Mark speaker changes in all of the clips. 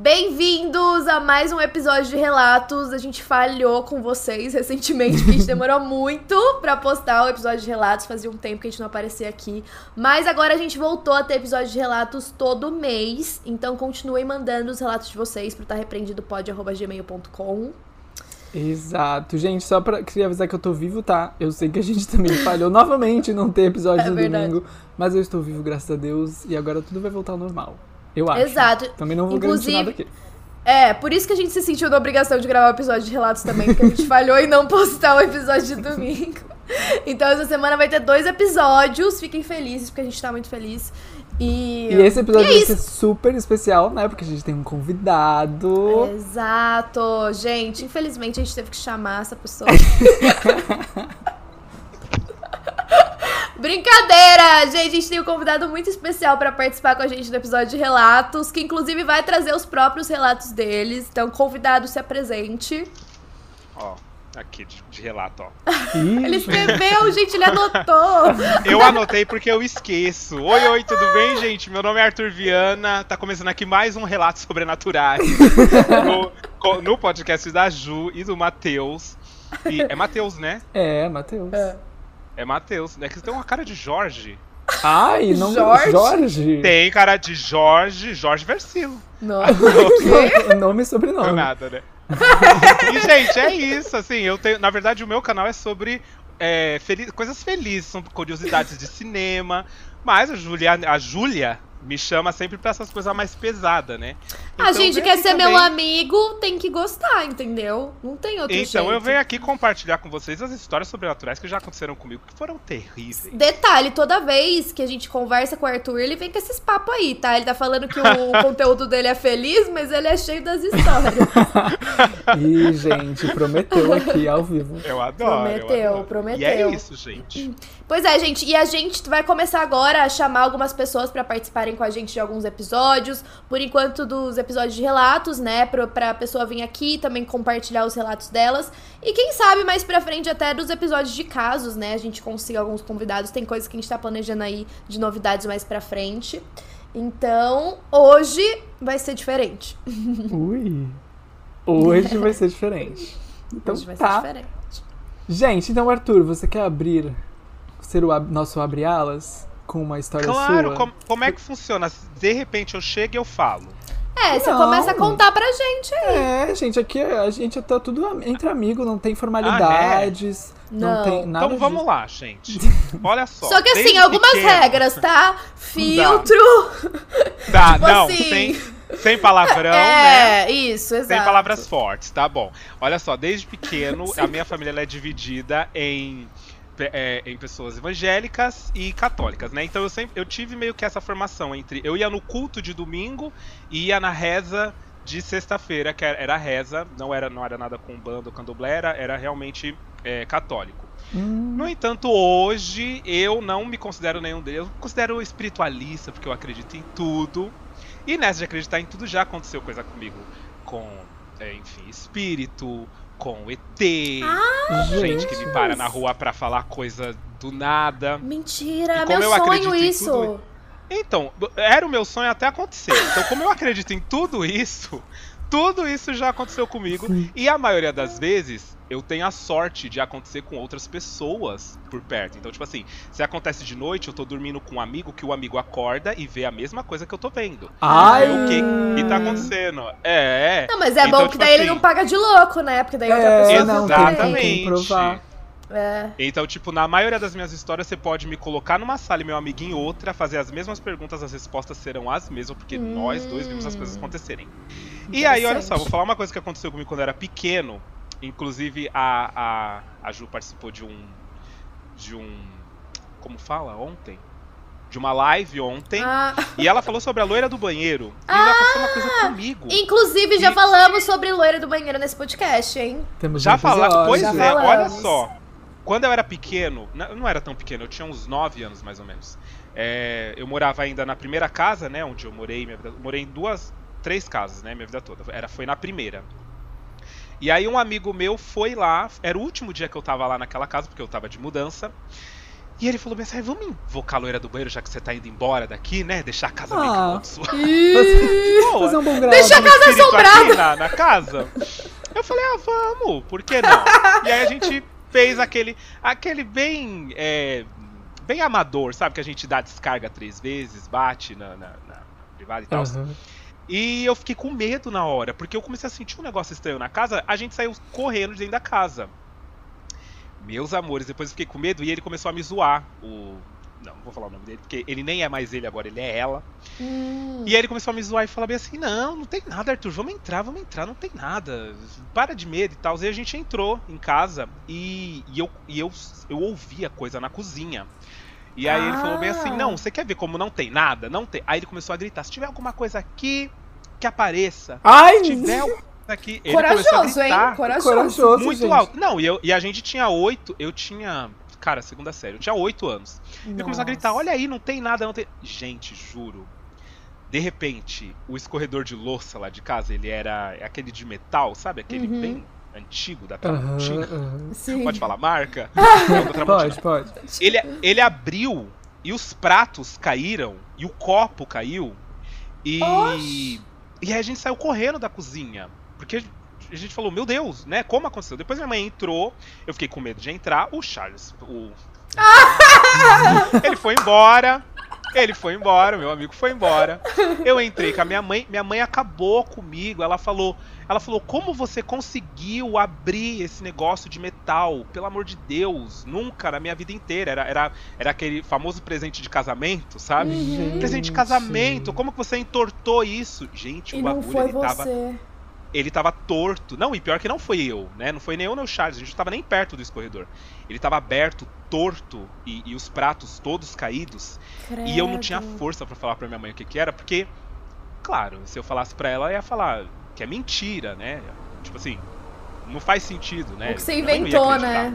Speaker 1: Bem-vindos a mais um episódio de Relatos. A gente falhou com vocês recentemente, porque a gente demorou muito pra postar o episódio de Relatos. Fazia um tempo que a gente não aparecia aqui. Mas agora a gente voltou a ter episódio de Relatos todo mês. Então continuem mandando os relatos de vocês pro tarrepreendidopod.gmail.com.
Speaker 2: Exato. Gente, só pra queria avisar que eu tô vivo, tá? Eu sei que a gente também falhou novamente não ter episódio
Speaker 1: É
Speaker 2: no
Speaker 1: verdade.
Speaker 2: domingo, mas eu estou vivo, graças a Deus, e agora tudo vai voltar ao normal. Eu acho.
Speaker 1: Exato.
Speaker 2: Também não vou
Speaker 1: Inclusive-
Speaker 2: nada aqui.
Speaker 1: É, por isso que a gente se sentiu na obrigação de gravar o episódio de relatos também, porque a gente falhou em não postar o episódio de domingo. Então essa semana vai ter dois episódios. Fiquem felizes, porque a gente tá muito feliz. E,
Speaker 2: E esse episódio
Speaker 1: E é
Speaker 2: vai ser super especial, né? Porque a gente tem um convidado.
Speaker 1: Exato, gente. Infelizmente a gente teve que chamar essa pessoa. Brincadeira! Gente, a gente tem um convidado muito especial pra participar com a gente do episódio de relatos, que inclusive vai trazer os próprios relatos deles. Então, convidado, se apresente.
Speaker 3: Ó, aqui de, de relato, ó.
Speaker 1: Ele escreveu, gente, ele anotou.
Speaker 3: Eu anotei porque eu esqueço. Oi, oi, tudo bem, gente? Meu nome é Arthur Viana. Tá começando aqui mais um Relatos Sobrenaturais no, no podcast da Ju e do Matheus. E é Matheus, né?
Speaker 2: É, Matheus.
Speaker 3: É Matheus. É que você tem uma cara de Jorge.
Speaker 2: Ai, não.
Speaker 1: Jorge?
Speaker 2: Jorge?
Speaker 3: Tem cara de Jorge, Jorge Versilo.
Speaker 1: Nossa.
Speaker 2: Nome e
Speaker 3: Não
Speaker 2: sobrenome.
Speaker 3: nada, né? e, gente, é isso, assim, eu tenho. Na verdade, o meu canal é sobre é, feliz- coisas felizes, são curiosidades de cinema. Mas a Júlia, a Júlia me chama sempre pra essas coisas mais pesadas, né?
Speaker 1: A
Speaker 3: Então,
Speaker 1: gente
Speaker 3: vem
Speaker 1: quer ser meu
Speaker 3: também-
Speaker 1: amigo, tem que gostar, entendeu? Não tem outro jeito.
Speaker 3: Então eu venho aqui compartilhar com vocês as histórias sobrenaturais que já aconteceram comigo, que foram terríveis.
Speaker 1: Detalhe, toda vez que a gente conversa com o Arthur, ele vem com esses papos aí, tá? Ele tá falando que o conteúdo dele é feliz, mas ele é cheio das histórias.
Speaker 2: Ih, gente, prometeu aqui ao vivo.
Speaker 3: Eu adoro. eu
Speaker 1: Prometeu,
Speaker 3: adoro.
Speaker 1: prometeu.
Speaker 3: E é isso, gente.
Speaker 1: Pois é, gente, e a gente vai começar agora a chamar algumas pessoas pra participarem com a gente de alguns episódios. Por enquanto, dos episódios de relatos, né? Pra, pra pessoa vir aqui também compartilhar os relatos delas. E quem sabe mais pra frente até dos episódios de casos, né? A gente consiga alguns convidados. Tem coisas que a gente tá planejando aí de novidades mais pra frente. Então, hoje vai ser diferente.
Speaker 2: Ui. Hoje vai ser diferente. Então
Speaker 1: hoje vai ser
Speaker 2: tá.
Speaker 1: diferente.
Speaker 2: Gente, então, Arthur, você quer abrir, ser o ab- nosso abre-alas com uma história
Speaker 3: Claro,
Speaker 2: sua?
Speaker 3: com- como é que funciona? De repente eu chego e eu falo.
Speaker 1: É, você
Speaker 2: Não.
Speaker 1: começa a contar pra gente aí.
Speaker 2: É, gente, aqui a gente tá tudo entre amigos, não tem formalidades, não.
Speaker 1: Não.
Speaker 2: tem nada
Speaker 3: Então vamos
Speaker 2: disso.
Speaker 3: lá, gente. Olha só.
Speaker 1: Só que assim, algumas
Speaker 3: pequeno-
Speaker 1: regras, tá? Filtro.
Speaker 3: Tá,
Speaker 1: Tipo
Speaker 3: não,
Speaker 1: assim.
Speaker 3: sem, sem palavrão, né?
Speaker 1: é, isso, exato.
Speaker 3: Sem palavras fortes, tá bom. Olha só, desde pequeno, a minha família ela é dividida em, é, em pessoas evangélicas e católicas, né? Então eu sempre eu tive meio que essa formação entre. Eu ia no culto de domingo e ia na reza de sexta-feira, que era era reza, não era, não era nada com banda ou candomblé, era, era realmente é, católico.
Speaker 2: Hum,
Speaker 3: No entanto, hoje eu não me considero nenhum deles. Eu me considero espiritualista, porque eu acredito em tudo. E nessa de acreditar em tudo já aconteceu coisa comigo com, é, enfim, espírito, com ET,
Speaker 1: Ah,
Speaker 3: gente que me para na rua pra falar coisa do nada.
Speaker 1: Mentira, é
Speaker 3: como
Speaker 1: meu sonho isso.
Speaker 3: tudo- Então, era o meu sonho até acontecer. Então, como eu acredito em tudo isso, tudo isso já aconteceu comigo. E a maioria das vezes, eu tenho a sorte de acontecer com outras pessoas por perto. Então, tipo assim, se acontece de noite, eu tô dormindo com um amigo, que o amigo acorda e vê a mesma coisa que eu tô vendo.
Speaker 2: Ai!
Speaker 3: O que, que tá acontecendo. É, é.
Speaker 1: Não, mas é
Speaker 3: Então,
Speaker 1: bom que
Speaker 3: tipo
Speaker 1: daí ele
Speaker 3: assim,
Speaker 1: não paga de louco, né? Porque daí outra
Speaker 2: É,
Speaker 1: pessoa
Speaker 2: não,
Speaker 3: Exatamente.
Speaker 1: É.
Speaker 3: Então, tipo, na maioria das minhas histórias, você pode me colocar numa sala e meu amigo em outra, fazer as mesmas perguntas, as respostas serão as mesmas, porque
Speaker 1: Hum.
Speaker 3: nós dois vimos as coisas acontecerem. E aí, olha só, vou falar uma coisa que aconteceu comigo quando eu era pequeno. Inclusive, a, a, a Ju participou de um. De um. Como fala? Ontem? De uma live ontem.
Speaker 1: Ah,
Speaker 3: E ela falou sobre a loira do banheiro. E já aconteceu uma coisa comigo.
Speaker 1: inclusive, já
Speaker 3: E-
Speaker 1: falamos sobre loira do banheiro nesse podcast, hein?
Speaker 2: Temos
Speaker 3: Já falaram?
Speaker 2: episódio.
Speaker 3: Pois
Speaker 1: Já
Speaker 3: é, olha
Speaker 1: falamos.
Speaker 3: só. Quando eu era pequeno, não era tão pequeno, eu tinha uns 9 anos mais ou menos. É, eu morava ainda na primeira casa, né? Onde eu morei, minha vida, morei em duas, três casas, né? Minha vida toda. Era, foi na primeira. E aí um amigo meu foi lá, era o último dia que eu tava lá naquela casa, porque eu tava de mudança. E ele falou bem assim, "Ai, vamos invocar a loira do banheiro, já que você tá indo embora daqui, né? Deixar a casa meio que
Speaker 2: Ah.
Speaker 3: amaldiçoada.
Speaker 2: Fazer um bom grau.
Speaker 1: Deixa a casa
Speaker 3: espírito
Speaker 1: assombrada.
Speaker 3: na, na casa. Eu falei, ah, vamos, por que não? e aí a gente fez aquele, aquele bem, é, bem amador, sabe? Que a gente dá descarga três vezes, bate na, na, na privada e tal.
Speaker 2: Aham.
Speaker 3: E eu fiquei com medo na hora, porque eu comecei a sentir um negócio estranho na casa, a gente saiu correndo de dentro da casa. Meus amores, depois eu fiquei com medo e ele começou a me zoar. O. Não, não vou falar o nome dele, porque ele nem é mais ele agora, ele é ela.
Speaker 1: hum.
Speaker 3: E aí ele começou a me zoar e falar bem assim: Não, não tem nada, Arthur, vamos entrar, vamos entrar, não tem nada. Para de medo e tal. E a gente entrou em casa e, e, eu, e eu, eu ouvi a coisa na cozinha. E aí ele falou bem assim:
Speaker 1: Ah.
Speaker 3: Não, você quer ver como não tem nada? Não tem. Aí ele começou a gritar: Se tiver alguma coisa aqui, que apareça.
Speaker 2: Ai!
Speaker 3: Se tiver aqui. Ele
Speaker 1: Corajoso, hein? Corajoso.
Speaker 2: Corajoso,
Speaker 3: muito
Speaker 2: gente.
Speaker 3: alto. Não, e, eu, e a gente tinha oito, eu tinha. Cara, segunda série, eu tinha oito anos. Ele começou a gritar:
Speaker 1: Nossa.
Speaker 3: olha aí, não tem nada, não tem. Gente, juro. De repente, o escorredor de louça lá de casa, ele era aquele de metal, sabe? Aquele
Speaker 1: Uhum.
Speaker 3: bem antigo da
Speaker 2: aham.
Speaker 1: Sim.
Speaker 3: Pode falar marca? Não.
Speaker 2: Pode, pode.
Speaker 3: Ele, ele abriu e os pratos caíram e o copo caiu. E.
Speaker 1: Oxi.
Speaker 3: E aí a gente saiu correndo da cozinha. Porque a gente falou, meu Deus, né? Como aconteceu? Depois minha mãe entrou, eu fiquei com medo de entrar. O Charles, o. ele foi embora. Ele foi embora, meu amigo foi embora. Eu entrei com a minha mãe, minha mãe acabou comigo. Ela falou, ela falou: "Como você conseguiu abrir esse negócio de metal? Pelo amor de Deus, nunca na minha vida inteira. Era, era, era aquele famoso presente de casamento, sabe?
Speaker 1: Uhum.
Speaker 3: Presente de casamento. Como que você entortou isso? Gente,
Speaker 1: E
Speaker 3: o
Speaker 1: não
Speaker 3: bagulho
Speaker 1: foi
Speaker 3: ele tava
Speaker 1: você.
Speaker 3: ele tava torto. Não, e pior que não foi eu, né? Não foi nem eu nem o Charles, a gente não tava nem perto do escorredor. Ele tava aberto, torto, e, e os pratos todos caídos. E eu não tinha
Speaker 1: Credo.
Speaker 3: força pra falar pra minha mãe o que que era, porque, claro, se eu falasse pra ela, ela ia falar que é mentira, né? Tipo assim, não faz sentido, né?
Speaker 1: O que você inventou, né?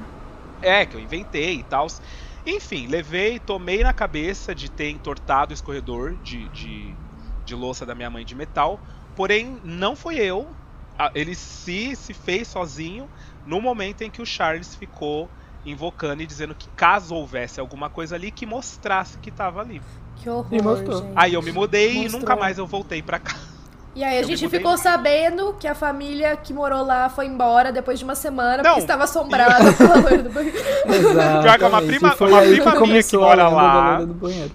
Speaker 3: É, que eu inventei e tal. Enfim, levei, tomei na cabeça de ter entortado o escorredor de, de, de louça da minha mãe de metal. Porém, não foi eu. Ele se, se fez sozinho no momento em que o Charles ficou invocando e dizendo que caso houvesse alguma coisa ali, que mostrasse que tava ali.
Speaker 1: Que horror,
Speaker 2: E.
Speaker 3: Aí eu me mudei e
Speaker 1: Mostrou.
Speaker 3: nunca mais eu voltei pra cá.
Speaker 1: E aí a
Speaker 3: eu
Speaker 1: gente
Speaker 3: mudei.
Speaker 1: ficou sabendo que a família que morou lá foi embora depois de uma semana
Speaker 3: Não.
Speaker 1: porque estava assombrada pela loira do banheiro.
Speaker 2: Exato.
Speaker 3: Pior que é uma prima-
Speaker 2: foi
Speaker 3: uma prima
Speaker 2: que
Speaker 3: minha que mora lá.
Speaker 2: banheiro.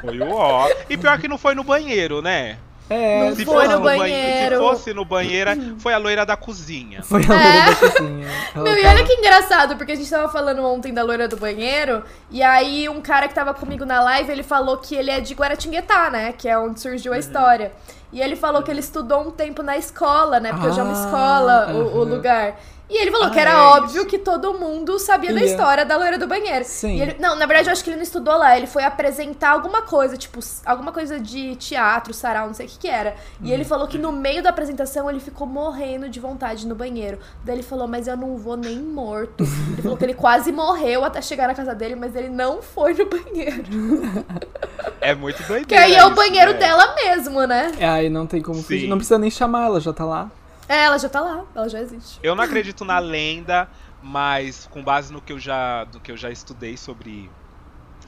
Speaker 3: Foi o ó. E pior que não foi no banheiro, né?
Speaker 2: É,
Speaker 1: Não
Speaker 3: Se
Speaker 1: foi
Speaker 3: fosse
Speaker 1: no
Speaker 3: banhe-
Speaker 1: banheiro.
Speaker 3: Se fosse no banheiro, foi a loira da cozinha.
Speaker 2: Foi a loira da cozinha. Ela
Speaker 1: Meu, e olha que engraçado, porque a gente tava falando ontem da loira do banheiro, e aí um cara que tava comigo na live, ele falou que ele é de Guaratinguetá, né? Que é onde surgiu
Speaker 3: Uhum.
Speaker 1: a história. E ele falou que ele estudou um tempo na escola, né? Porque hoje é uma
Speaker 2: Ah,
Speaker 1: escola o, o
Speaker 2: aham.
Speaker 1: lugar. E ele falou
Speaker 3: Ah,
Speaker 1: que era
Speaker 3: é
Speaker 1: óbvio
Speaker 3: isso.
Speaker 1: que todo mundo sabia da
Speaker 2: Ia.
Speaker 1: história da loira do banheiro.
Speaker 2: Sim.
Speaker 1: E ele- não, na verdade eu acho que ele não estudou lá. Ele foi apresentar alguma coisa, tipo, alguma coisa de teatro, sarau, não sei o que que era. E
Speaker 2: Hum.
Speaker 1: ele falou que no meio da apresentação ele ficou morrendo de vontade no banheiro. Daí ele falou, mas eu não vou nem morto. Ele falou que ele quase morreu até chegar na casa dele, mas ele não foi no banheiro.
Speaker 3: É muito doido.
Speaker 1: Que aí é o banheiro dela mesmo, né?
Speaker 2: É, aí não tem como
Speaker 3: Sim.
Speaker 2: fugir. Não precisa nem chamar, ela já tá lá.
Speaker 1: É, ela já tá lá, ela já existe.
Speaker 3: Eu não acredito na lenda, mas com base no que eu já, do que eu já estudei sobre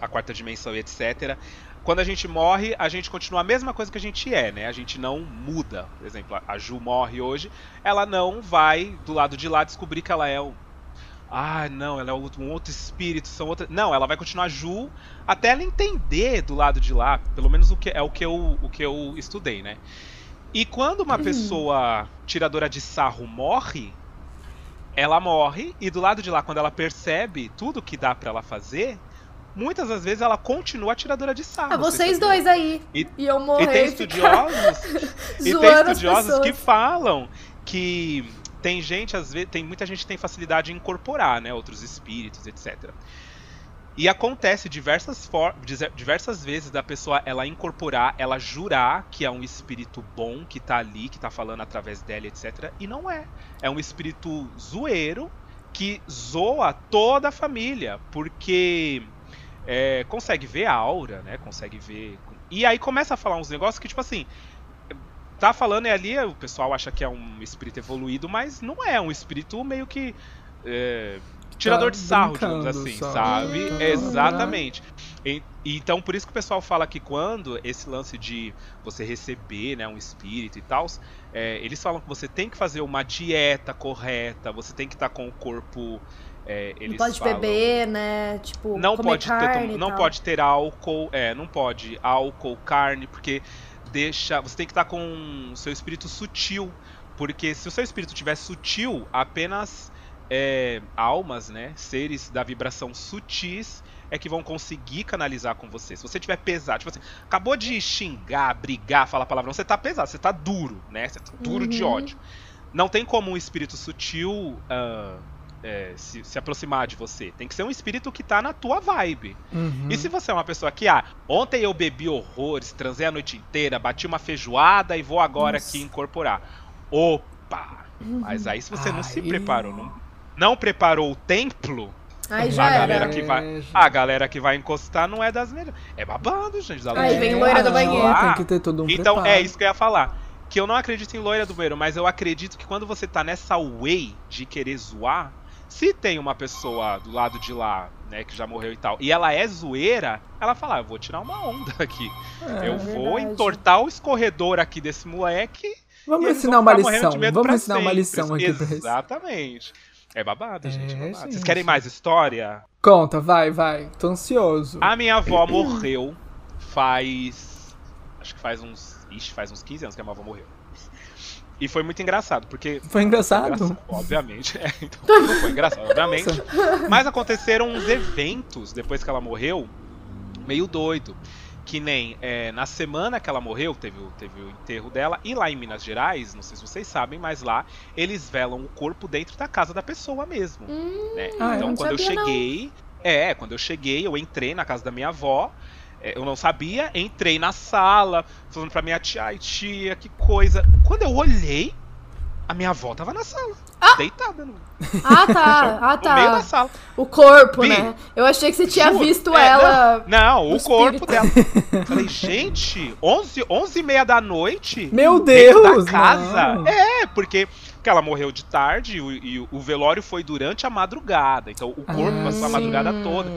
Speaker 3: a quarta dimensão e etc. Quando a gente morre, a gente continua a mesma coisa que a gente é, né? A gente não muda. Por exemplo, a- Ju morre hoje, ela não vai do lado de lá descobrir que ela é o. Ah, não, ela é um outro espírito, são outra. Não, ela vai continuar Ju até ela entender do lado de lá, pelo menos o que é o que eu, o que eu estudei, né? E quando uma pessoa tiradora de sarro morre, ela morre e do lado de lá, quando ela percebe tudo que dá pra ela fazer, muitas das vezes ela continua tiradora de sarro.
Speaker 1: Ah, vocês dois aí.
Speaker 3: E-
Speaker 1: E eu
Speaker 3: E tem
Speaker 1: e ficar
Speaker 3: estudiosos, e tem estudiosos que falam que tem gente, às vezes, tem muita gente que tem facilidade em incorporar, né, outros espíritos, etc. E acontece diversas, for diversas vezes da pessoa ela incorporar, ela jurar que é um espírito bom que tá ali, que tá falando através dela, etc. E não é. É um espírito zoeiro que zoa toda a família, porque é, consegue ver a aura, né? Consegue ver. E aí começa a falar uns negócios que, tipo assim. Tá falando e ali o pessoal acha que é um espírito evoluído, mas não é. É um espírito meio que. é, tirador
Speaker 2: Tá
Speaker 3: de sarro, digamos assim,
Speaker 2: só.
Speaker 3: sabe?
Speaker 2: Tá.
Speaker 3: Exatamente. E- então, por isso que o pessoal fala que quando esse lance de você receber né, um espírito e tal, eles falam que você tem que fazer uma dieta correta, você tem que estar com o corpo. é,
Speaker 1: Não pode
Speaker 3: falam-
Speaker 1: beber, né? Tipo,
Speaker 3: não
Speaker 1: comer
Speaker 3: pode ter,
Speaker 1: carne e
Speaker 3: não
Speaker 1: tal.
Speaker 3: pode ter álcool, é, não pode álcool, carne, porque deixa, você tem que estar com o seu espírito sutil, porque se o seu espírito tiver sutil, apenas é, almas, né, seres da vibração sutis é que vão conseguir canalizar com você. Se você tiver pesado, tipo assim, acabou de xingar, brigar, falar palavrão, você tá pesado, você tá duro, né? Você tá duro de
Speaker 1: Uhum.
Speaker 3: ódio. Não tem como um espírito sutil ah, é, se, se aproximar de você. Tem que ser um espírito que tá na tua vibe.
Speaker 2: Uhum.
Speaker 3: E se você é uma pessoa que, ah, ontem eu bebi horrores, transei a noite inteira, bati uma feijoada e vou agora
Speaker 1: Nossa.
Speaker 3: aqui incorporar. Opa! Mas aí se você não se preparou, não, não preparou o templo,
Speaker 1: Aí
Speaker 3: a
Speaker 1: já
Speaker 3: galera
Speaker 1: era.
Speaker 3: que vai,
Speaker 2: É,
Speaker 3: a galera que vai encostar não é das melhores. É babado, gente. da
Speaker 1: Aí vem loira do banheiro.
Speaker 2: Tem que ter todo um
Speaker 3: Então
Speaker 2: preparo.
Speaker 3: é isso que eu ia falar. Que eu não acredito em loira do banheiro, mas eu acredito que quando você tá nessa way de querer zoar, se tem uma pessoa do lado de lá, né, que já morreu e tal, e ela é zoeira, ela fala, ah, eu vou tirar uma onda aqui.
Speaker 2: É.
Speaker 3: eu vou
Speaker 1: verdade.
Speaker 3: entortar o escorredor aqui desse moleque. e
Speaker 2: Vamos ensinar uma lição.
Speaker 3: de medo
Speaker 2: Vamos
Speaker 3: pra
Speaker 2: ensinar uma
Speaker 3: sempre.
Speaker 2: lição aqui pra eles.
Speaker 3: Exatamente. É babado, gente.
Speaker 2: É,
Speaker 3: É babado. Vocês
Speaker 2: gente.
Speaker 3: querem mais história?
Speaker 2: Conta, vai, vai. Tô ansioso.
Speaker 3: A minha avó morreu faz. Acho que faz uns. Ixi, faz uns 15 anos que a minha avó morreu. E foi muito engraçado, porque.
Speaker 2: Foi engraçado?
Speaker 3: Engraçado, obviamente. É, então, foi engraçado, obviamente. Mas aconteceram uns eventos depois que ela morreu, meio doido. Que nem é, na semana que ela morreu, teve, o- teve o enterro dela, e lá em Minas Gerais, não sei se vocês sabem, mas lá eles velam o corpo dentro da casa da pessoa mesmo.
Speaker 1: Hum,
Speaker 3: né?
Speaker 2: Ah, eu
Speaker 3: então
Speaker 1: não
Speaker 3: quando eu
Speaker 1: sabia, não.
Speaker 3: cheguei. É, quando eu cheguei, eu entrei na casa da minha avó. é, Eu não sabia, entrei na sala, falando pra minha tia, ai tia, que coisa. Quando eu olhei, a minha avó tava na sala, deitada no,
Speaker 1: Ah, tá. Ah,
Speaker 3: no meio da
Speaker 1: tá.
Speaker 3: sala.
Speaker 1: O corpo,
Speaker 3: Vi.
Speaker 1: né? Eu achei que você tinha
Speaker 3: Juro.
Speaker 1: visto
Speaker 3: É,
Speaker 1: ela.
Speaker 3: Não,
Speaker 1: no
Speaker 3: o corpo dela. Falei, gente, 11, 11 e meia da noite?
Speaker 2: Meu Deus!
Speaker 3: da casa?
Speaker 2: não.
Speaker 3: É, porque, porque ela morreu de tarde e, o- e o- velório foi durante a madrugada. Então o corpo
Speaker 2: Ah,
Speaker 3: passou a
Speaker 2: sim.
Speaker 3: madrugada toda.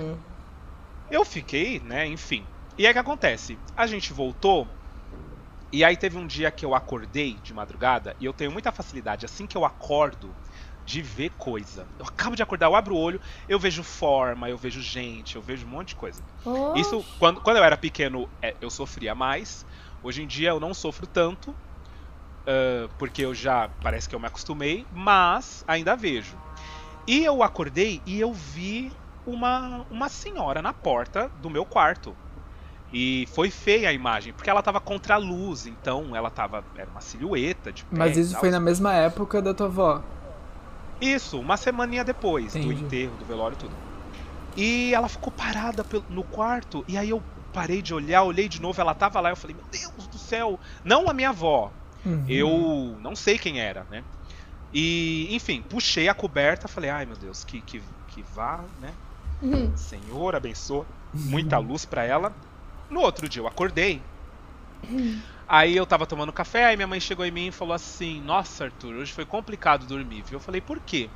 Speaker 3: Eu fiquei, né, enfim. E aí o que acontece? A gente voltou. E aí teve um dia que eu acordei de madrugada e eu tenho muita facilidade assim que eu acordo de ver coisa. Eu acabo de acordar, eu abro o olho, eu vejo forma, eu vejo gente, eu vejo um monte de coisa.
Speaker 1: Oh,
Speaker 3: Isso, quando, quando eu era pequeno, é, eu sofria mais. Hoje em dia eu não sofro tanto, ah, porque eu já parece que eu me acostumei, mas ainda vejo. E eu acordei e eu vi uma, uma senhora na porta do meu quarto. E foi feia a imagem, porque ela tava contra a luz, então ela tava. Era uma silhueta de pé
Speaker 2: Mas
Speaker 3: e
Speaker 2: isso
Speaker 3: tal.
Speaker 2: foi na mesma época da tua avó.
Speaker 3: Isso, uma semaninha depois do
Speaker 2: Entendi.
Speaker 3: enterro, do velório e tudo. E ela ficou parada no quarto, e aí eu parei de olhar, olhei de novo, ela tava lá, eu falei, meu Deus do céu, não a minha avó,
Speaker 2: Uhum.
Speaker 3: eu não sei quem era, né? E, enfim, puxei a coberta, falei, ai meu Deus, que, que, que vá, né?
Speaker 1: Uhum.
Speaker 3: Senhor, abençoa, muita luz pra ela. No outro dia eu acordei. Aí eu tava tomando café, aí minha mãe chegou em mim e falou assim: Nossa, Arthur, hoje foi complicado dormir, viu? Eu falei: Por quê?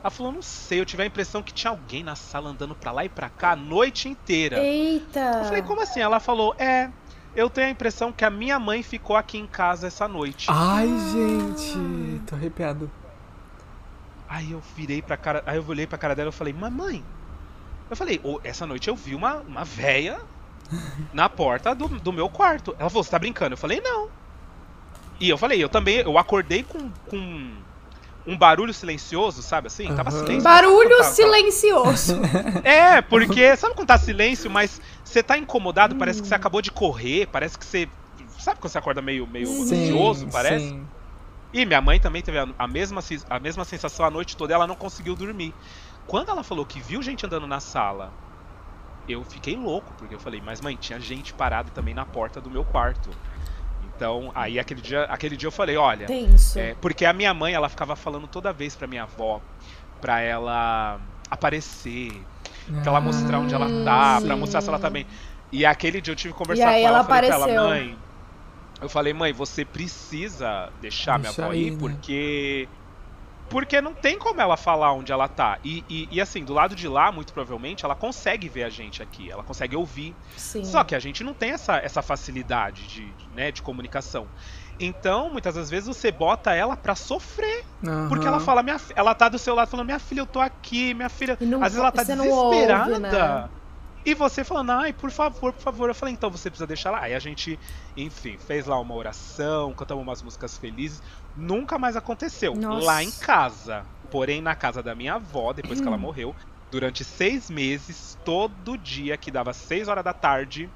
Speaker 3: Ela falou: Não sei, eu tive a impressão que tinha alguém na sala andando pra lá e pra cá a noite inteira.
Speaker 1: Eita.
Speaker 3: Eu falei: Como assim? Ela falou: É, eu tenho a impressão que a minha mãe ficou aqui em casa essa noite.
Speaker 2: Ai, gente, tô arrepiado.
Speaker 3: Aí eu virei pra cara, aí eu olhei pra cara dela e falei: Mamãe. Eu falei: "Ô, Essa noite eu vi uma, uma véia na porta do, do meu quarto. Ela falou: Você tá brincando? Eu falei: Não. E eu falei: Eu também, eu acordei com, com um barulho silencioso, sabe assim? Tava
Speaker 2: Aham.
Speaker 3: silêncio.
Speaker 1: Barulho
Speaker 3: Tava- tava-
Speaker 1: silencioso.
Speaker 3: É, porque sabe quando tá silêncio, mas você tá incomodado, parece que você acabou de correr, parece que você. Sabe quando você acorda meio, meio ansioso, parece?
Speaker 2: sim.
Speaker 3: E minha mãe também teve a, a mesma, a mesma sensação a noite toda, ela não conseguiu dormir. Quando ela falou que viu gente andando na sala, eu fiquei louco, porque eu falei, mas mãe, tinha gente parada também na porta do meu quarto. Então, aí aquele dia, aquele dia eu falei, olha, é, porque a minha mãe, ela ficava falando toda vez pra minha avó, pra ela aparecer, pra ela mostrar onde ela tá, pra
Speaker 2: sim.
Speaker 3: mostrar se ela tá bem. E aquele dia eu tive que conversar
Speaker 1: E
Speaker 3: com ela,
Speaker 1: ela
Speaker 3: falei pra ela, mãe. Eu falei, mãe, você precisa deixar minha
Speaker 2: Deixa
Speaker 3: avó
Speaker 2: aí,
Speaker 3: ir,
Speaker 2: né?
Speaker 3: porque Porque não tem como ela falar onde ela tá. E, e, e, assim, do lado de lá, muito provavelmente, ela consegue ver a gente aqui. Ela consegue ouvir.
Speaker 1: Sim.
Speaker 3: Só que a gente não tem essa, essa facilidade de, né, de comunicação. Então, muitas das vezes você bota ela pra sofrer.
Speaker 2: Aham.
Speaker 3: Porque ela fala, minha, ela tá do seu lado falando, minha filha, eu tô aqui, minha filha.
Speaker 1: Não-
Speaker 3: Às vezes ela tá
Speaker 1: você não ouve,
Speaker 3: desesperada.
Speaker 1: né?
Speaker 3: E você falando, ai, por favor, por favor. Eu falei, então você precisa deixar lá. Aí a gente, enfim, fez lá uma oração, cantamos umas músicas felizes. Nunca mais aconteceu.
Speaker 1: Nossa.
Speaker 3: Lá em casa. Porém, na casa da minha avó, depois que ela morreu, durante seis meses, todo dia que dava seis horas da tarde,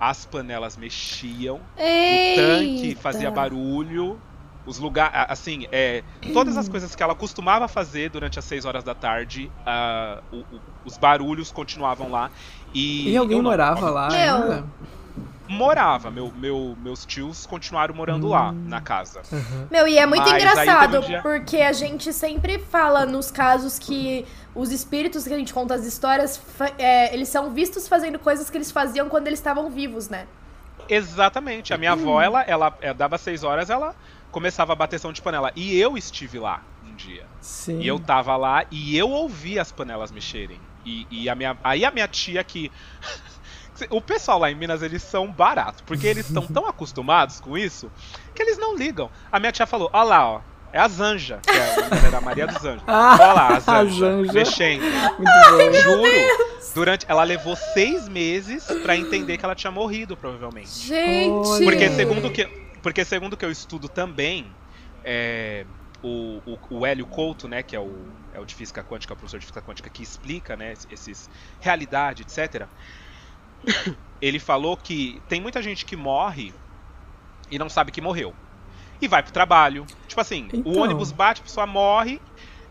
Speaker 3: as panelas mexiam, o tanque
Speaker 1: Eita.
Speaker 3: fazia barulho. Os lugares, assim, é, todas as coisas que ela costumava fazer durante as 6 horas da tarde, ah, o- o- os barulhos continuavam lá. E,
Speaker 2: E alguém
Speaker 3: eu não-
Speaker 2: morava lá
Speaker 1: Meu.
Speaker 2: ainda?
Speaker 3: Morava, meu, meu, meus tios continuaram morando lá, na casa.
Speaker 2: Aham.
Speaker 1: Meu, e é muito
Speaker 3: Mas
Speaker 1: engraçado,
Speaker 3: um dia-
Speaker 1: porque a gente sempre fala nos casos que os espíritos que a gente conta as histórias, é, eles são vistos fazendo coisas que eles faziam quando eles estavam vivos, né?
Speaker 3: Exatamente. A minha avó, ela, ela, eh, dava 6 horas, ela começava a bateção de panela. E eu estive lá um dia.
Speaker 2: Sim.
Speaker 3: E eu tava lá e eu ouvi as panelas mexerem. E, e a minha, aí a minha tia que. O pessoal lá em Minas, eles são baratos, porque eles estão tão acostumados com isso que eles não ligam. A minha tia falou: Olha lá, ó, é a Zanja, que é a mulher da Maria dos Anjos.
Speaker 2: Ah,
Speaker 3: Olha lá, a
Speaker 2: a
Speaker 3: Zanja, mexendo.
Speaker 2: Muito bom.
Speaker 3: Juro, durante, ela levou seis meses pra entender que ela tinha morrido, provavelmente.
Speaker 1: Gente!
Speaker 3: Porque segundo que, porque segundo que eu estudo também, é, o, o, o Hélio Couto, né, que é o, é o de física quântica, o professor de física quântica que explica, né, esses realidade, etc. Ele falou que tem muita gente que morre e não sabe que morreu. E vai pro trabalho. Tipo assim,
Speaker 2: Então.
Speaker 3: o ônibus bate, a pessoa morre,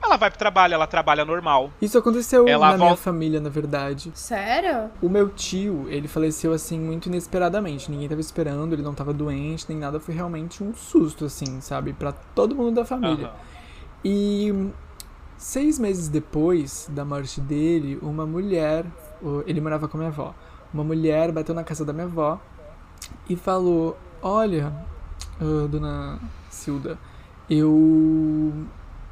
Speaker 3: ela vai pro trabalho, ela trabalha normal.
Speaker 2: Isso aconteceu
Speaker 3: Ela
Speaker 2: na minha
Speaker 3: volta-
Speaker 2: família, na verdade.
Speaker 1: Sério?
Speaker 2: O meu tio, ele faleceu assim muito inesperadamente. Ninguém tava esperando, ele não tava doente, nem nada. Foi realmente um susto, assim, sabe? Pra todo mundo da família.
Speaker 3: Aham.
Speaker 2: E seis meses depois da morte dele, uma mulher, ele morava com a minha avó, uma mulher bateu na casa da minha avó e falou: Olha, ah, dona Silda, eu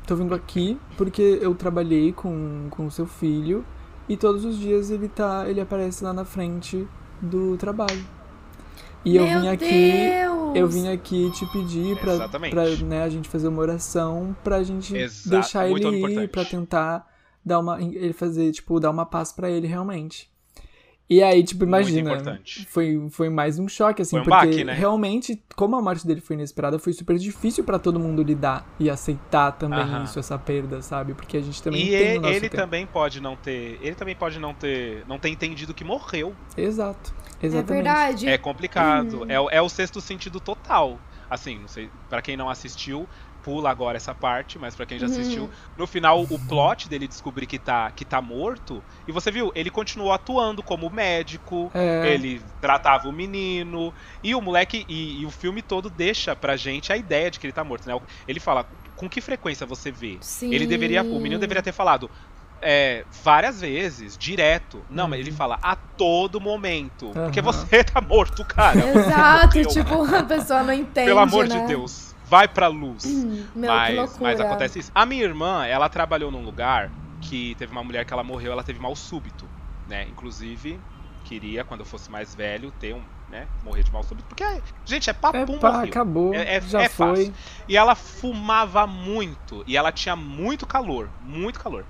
Speaker 2: tô vindo aqui porque eu trabalhei com com o seu filho e todos os dias ele tá, ele aparece lá na frente do trabalho. E eu
Speaker 1: Meu
Speaker 2: vim aqui
Speaker 1: Deus!
Speaker 2: eu vim aqui te pedir pra,
Speaker 3: Exatamente.
Speaker 2: pra né, a gente fazer uma oração pra gente
Speaker 3: Exa-
Speaker 2: deixar
Speaker 3: muito
Speaker 2: ele ir, pra tentar dar uma, ele fazer, tipo, dar uma paz pra ele realmente. E aí, tipo,
Speaker 3: Muito
Speaker 2: imagina,
Speaker 3: importante.
Speaker 2: foi, foi mais um choque, assim,
Speaker 3: Foi um
Speaker 2: porque
Speaker 3: baque, né?
Speaker 2: realmente, como a morte dele foi inesperada, foi super difícil pra todo mundo lidar e aceitar também
Speaker 3: Aham.
Speaker 2: isso, essa perda, sabe? Porque a gente também
Speaker 3: E
Speaker 2: tem
Speaker 3: ele,
Speaker 2: o nosso
Speaker 3: ele
Speaker 2: tempo.
Speaker 3: também pode não ter, ele também pode não ter, não ter entendido que morreu.
Speaker 2: Exato,
Speaker 1: É
Speaker 2: exatamente.
Speaker 1: verdade.
Speaker 3: É complicado. É, o- é o sexto sentido total. Assim, não sei, para quem não assistiu, pula agora essa parte, mas pra quem já
Speaker 1: Uhum.
Speaker 3: assistiu, no final o plot dele descobrir que tá que tá morto, e você viu, ele continuou atuando como médico,
Speaker 2: É.
Speaker 3: ele tratava o menino, e o moleque e, e o filme todo deixa pra gente a ideia de que ele tá morto, né? Ele fala com que frequência você vê?
Speaker 1: Sim.
Speaker 3: Ele deveria, o menino deveria ter falado é, várias vezes, direto. Não, mas ele fala a todo momento. Porque
Speaker 2: Aham.
Speaker 3: você tá morto, cara.
Speaker 1: Exato, tipo, a pessoa não entende,
Speaker 3: Pelo amor
Speaker 1: né?
Speaker 3: de Deus, vai pra luz.
Speaker 1: Hum, Meu,
Speaker 3: mas, mas acontece isso. A minha irmã, ela trabalhou num lugar que teve uma mulher que ela morreu, ela teve mal súbito, né? Inclusive, queria, quando eu fosse mais velho, ter um, né? Morrer de mal súbito. Porque, gente, é
Speaker 2: É,
Speaker 3: papum
Speaker 2: pá, acabou,
Speaker 3: É- é-
Speaker 2: já
Speaker 3: é
Speaker 2: foi.
Speaker 3: fácil. E ela fumava muito. E ela tinha muito calor. Muito calor.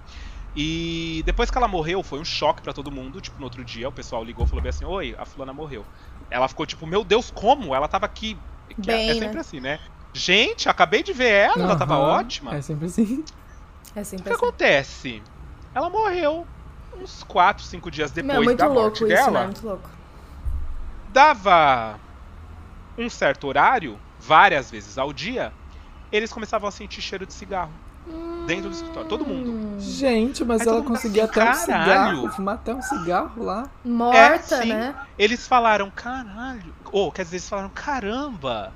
Speaker 3: E depois que ela morreu, foi um choque pra todo mundo. Tipo, no outro dia, o pessoal ligou e falou bem assim: Oi, a fulana morreu. Ela ficou tipo, meu Deus, como? Ela tava aqui. Que é-
Speaker 1: Bem,
Speaker 3: é
Speaker 1: né?
Speaker 3: sempre assim, né? Gente, acabei de ver ela, ela tava ótima.
Speaker 2: É sempre assim.
Speaker 1: É
Speaker 3: O
Speaker 1: sempre
Speaker 3: que
Speaker 1: assim.
Speaker 3: acontece? Ela morreu uns 4, 5 dias depois
Speaker 1: Meu, é muito
Speaker 3: da
Speaker 1: louco
Speaker 3: morte
Speaker 1: isso,
Speaker 3: dela.
Speaker 1: né? Muito louco.
Speaker 3: Dava um certo horário, várias vezes ao dia, eles começavam a sentir cheiro de cigarro. Dentro do escritório, todo mundo.
Speaker 2: Gente, mas
Speaker 3: Aí
Speaker 2: ela conseguia
Speaker 3: assim,
Speaker 2: até um
Speaker 3: "Caralho."
Speaker 2: cigarro, fumar até um cigarro lá.
Speaker 1: Morta,
Speaker 3: É, sim.
Speaker 1: né?
Speaker 3: Eles falaram, caralho. Ou, quer dizer, eles falaram, caramba.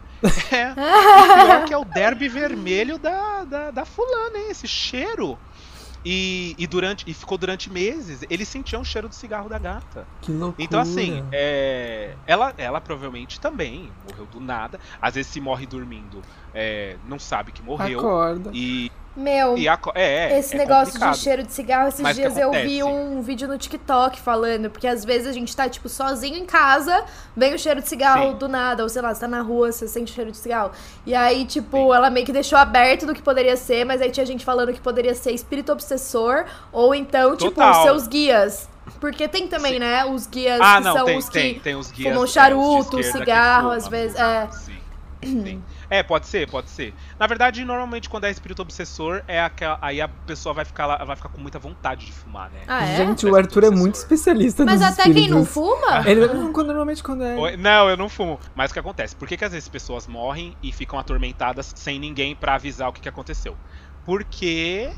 Speaker 3: É, o pior que é o derby vermelho da, da, da fulana, hein? Esse cheiro. E, e durante e ficou durante meses. Eles sentiam o cheiro do cigarro da gata.
Speaker 2: Que loucura.
Speaker 3: Então, assim, é, ela, ela provavelmente também morreu do nada. Às vezes, se morre dormindo, é, não sabe que morreu.
Speaker 2: Acorda.
Speaker 3: E,
Speaker 1: Meu,
Speaker 3: a é, é,
Speaker 1: esse
Speaker 3: é
Speaker 1: negócio
Speaker 3: complicado.
Speaker 1: de cheiro de cigarro, esses
Speaker 3: Mas
Speaker 1: dias eu vi um vídeo no TikTok falando, porque às vezes a gente tá, tipo, sozinho em casa, vem o cheiro de cigarro
Speaker 3: Sim.
Speaker 1: do nada, ou sei lá, você tá na rua, você sente o cheiro de cigarro. E aí, tipo, ela meio que deixou aberto do que poderia ser, mas aí tinha gente falando que poderia ser espírito obsessor, ou então, tipo,
Speaker 3: Total.
Speaker 1: seus guias. Porque tem também,
Speaker 3: Sim.
Speaker 1: né, os guias
Speaker 3: Ah,
Speaker 1: que
Speaker 3: não,
Speaker 1: são
Speaker 3: tem,
Speaker 1: os
Speaker 3: tem,
Speaker 1: que
Speaker 3: tem os guias.
Speaker 1: fumam
Speaker 3: os
Speaker 1: charuto, cigarro, às vezes, é.
Speaker 3: Sim, sim. É, pode ser, pode ser. Na verdade, normalmente quando é espírito obsessor, é aquela, aí a pessoa vai ficar lá, vai ficar com muita vontade de fumar, né?
Speaker 1: Ah, é?
Speaker 2: Gente, o Arthur é muito especialista
Speaker 1: Mas
Speaker 2: nos
Speaker 1: até quem não
Speaker 2: espíritos.
Speaker 1: fuma?
Speaker 2: Ele não, quando- normalmente quando é.
Speaker 3: Não, eu não fumo. Mas o que acontece? Por que, que às vezes pessoas morrem e ficam atormentadas sem ninguém pra avisar o que, que aconteceu? Porque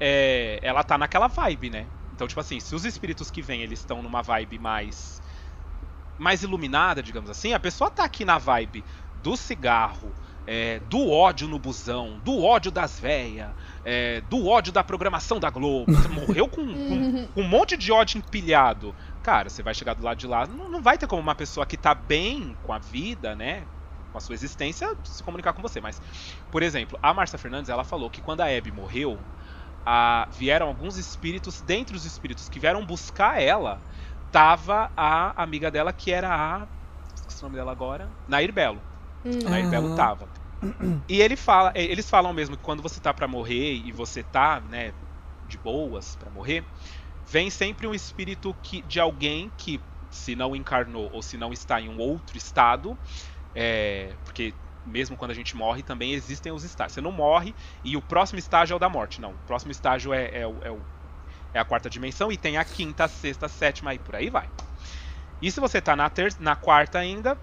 Speaker 3: é, ela tá naquela vibe, né? Então, tipo assim, se os espíritos que vêm, eles estão numa vibe mais mais iluminada, digamos assim, a pessoa tá aqui na vibe do cigarro, é, do ódio no busão, do ódio das véias, é, do ódio da programação da Globo. Você morreu com, com- com um monte de ódio empilhado. Cara, você vai chegar do lado de lá, não, não vai ter como uma pessoa que tá bem com a vida, né? Com a sua existência, se comunicar com você. Mas, por exemplo, a Márcia Fernandes, ela falou que quando a Abby morreu, a- vieram alguns espíritos, dentre os espíritos que vieram buscar ela, tava a amiga dela que era a. Esqueci o nome dela agora. Nair Belo.
Speaker 1: Hum.
Speaker 3: Nair Belo tava. E ele fala, eh, eles falam mesmo que quando você tá pra morrer e você tá, né, de boas pra morrer, vem sempre um espírito que, de alguém que se não encarnou ou se não está em um outro estado, é, porque mesmo quando a gente morre também existem os estágios. Você não morre e o próximo estágio é o da morte, não. O próximo estágio é, é, é, o- é a quarta dimensão e tem a quinta, sexta, sétima e por aí vai. E se você tá na, ter na quarta ainda,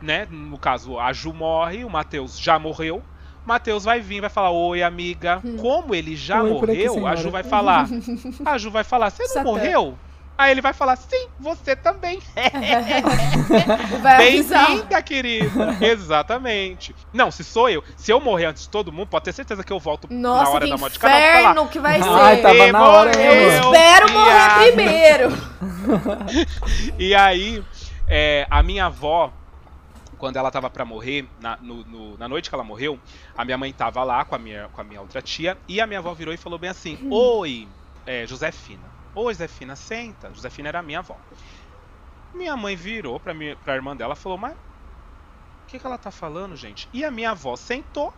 Speaker 3: né? No caso, a Ju morre, o Matheus já morreu. O Matheus vai vir e vai falar: Oi, amiga. Como ele já
Speaker 2: Oi, por aqui,
Speaker 3: morreu, a. Ju vai falar. A Ju vai falar: Você não
Speaker 1: Satã.
Speaker 3: morreu? Aí ele vai falar: Sim, você também. Bem-vinda, querida. Exatamente. Não, se sou eu, se eu morrer antes de todo mundo, pode ter certeza que eu volto na
Speaker 1: Nossa,
Speaker 3: hora
Speaker 1: que
Speaker 3: da morte de cada um. Fica lá.
Speaker 1: inferno que vai ser.
Speaker 2: Ai, tava
Speaker 3: "Ê,
Speaker 2: na hora,
Speaker 3: morreu,
Speaker 1: Eu espero morrer
Speaker 3: viado."
Speaker 1: primeiro.
Speaker 3: E aí, é, a minha avó, quando ela tava pra morrer, na, no- no- na noite que ela morreu, a minha mãe tava lá com a minha, com a minha outra tia, e a minha avó virou e falou bem assim: Oi, é, Josefina. Oi, Josefina, senta. Josefina era a minha avó. Minha mãe virou pra, minha, pra irmã dela e falou: Mas o que, que ela tá falando, gente? E a minha avó sentou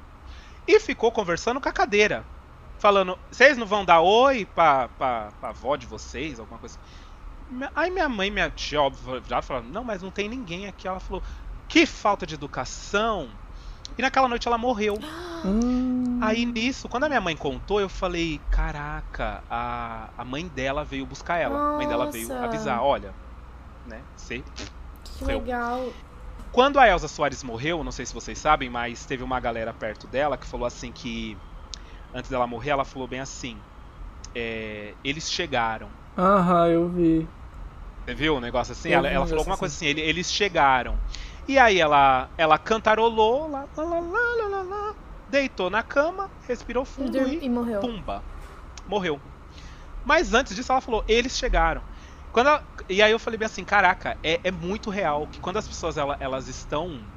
Speaker 3: e ficou conversando com a cadeira. Falando, vocês não vão dar oi pra, pra, pra avó de vocês, alguma coisa minha- Aí minha mãe, minha tia, óbvio, já falaram, não, mas não tem ninguém aqui. Ela falou, que falta de educação. E naquela noite ela morreu.
Speaker 2: Hum,
Speaker 3: Aí nisso, quando a minha mãe contou, eu falei, caraca, a, a mãe dela veio buscar ela. A mãe dela veio
Speaker 1: Nossa.
Speaker 3: avisar, olha, né, sei.
Speaker 1: Que
Speaker 3: Seu.
Speaker 1: legal.
Speaker 3: Quando a Elza Soares morreu, não sei se vocês sabem, mas teve uma galera perto dela que falou assim que antes dela morrer, ela falou bem assim, é, eles chegaram.
Speaker 2: Aham, eu vi.
Speaker 3: Você viu um negócio assim?
Speaker 2: Eu
Speaker 3: Ela, ela falou alguma
Speaker 2: assim.
Speaker 3: coisa assim, ele- eles chegaram. E aí ela, ela cantarolou, lá, lá, lá, lá, lá, lá, deitou na cama, respirou fundo e
Speaker 1: E morreu.
Speaker 3: pumba, morreu. Mas antes disso ela falou, eles chegaram. Quando ela- e aí eu falei bem assim, caraca, é, é muito real que quando as pessoas ela- elas estão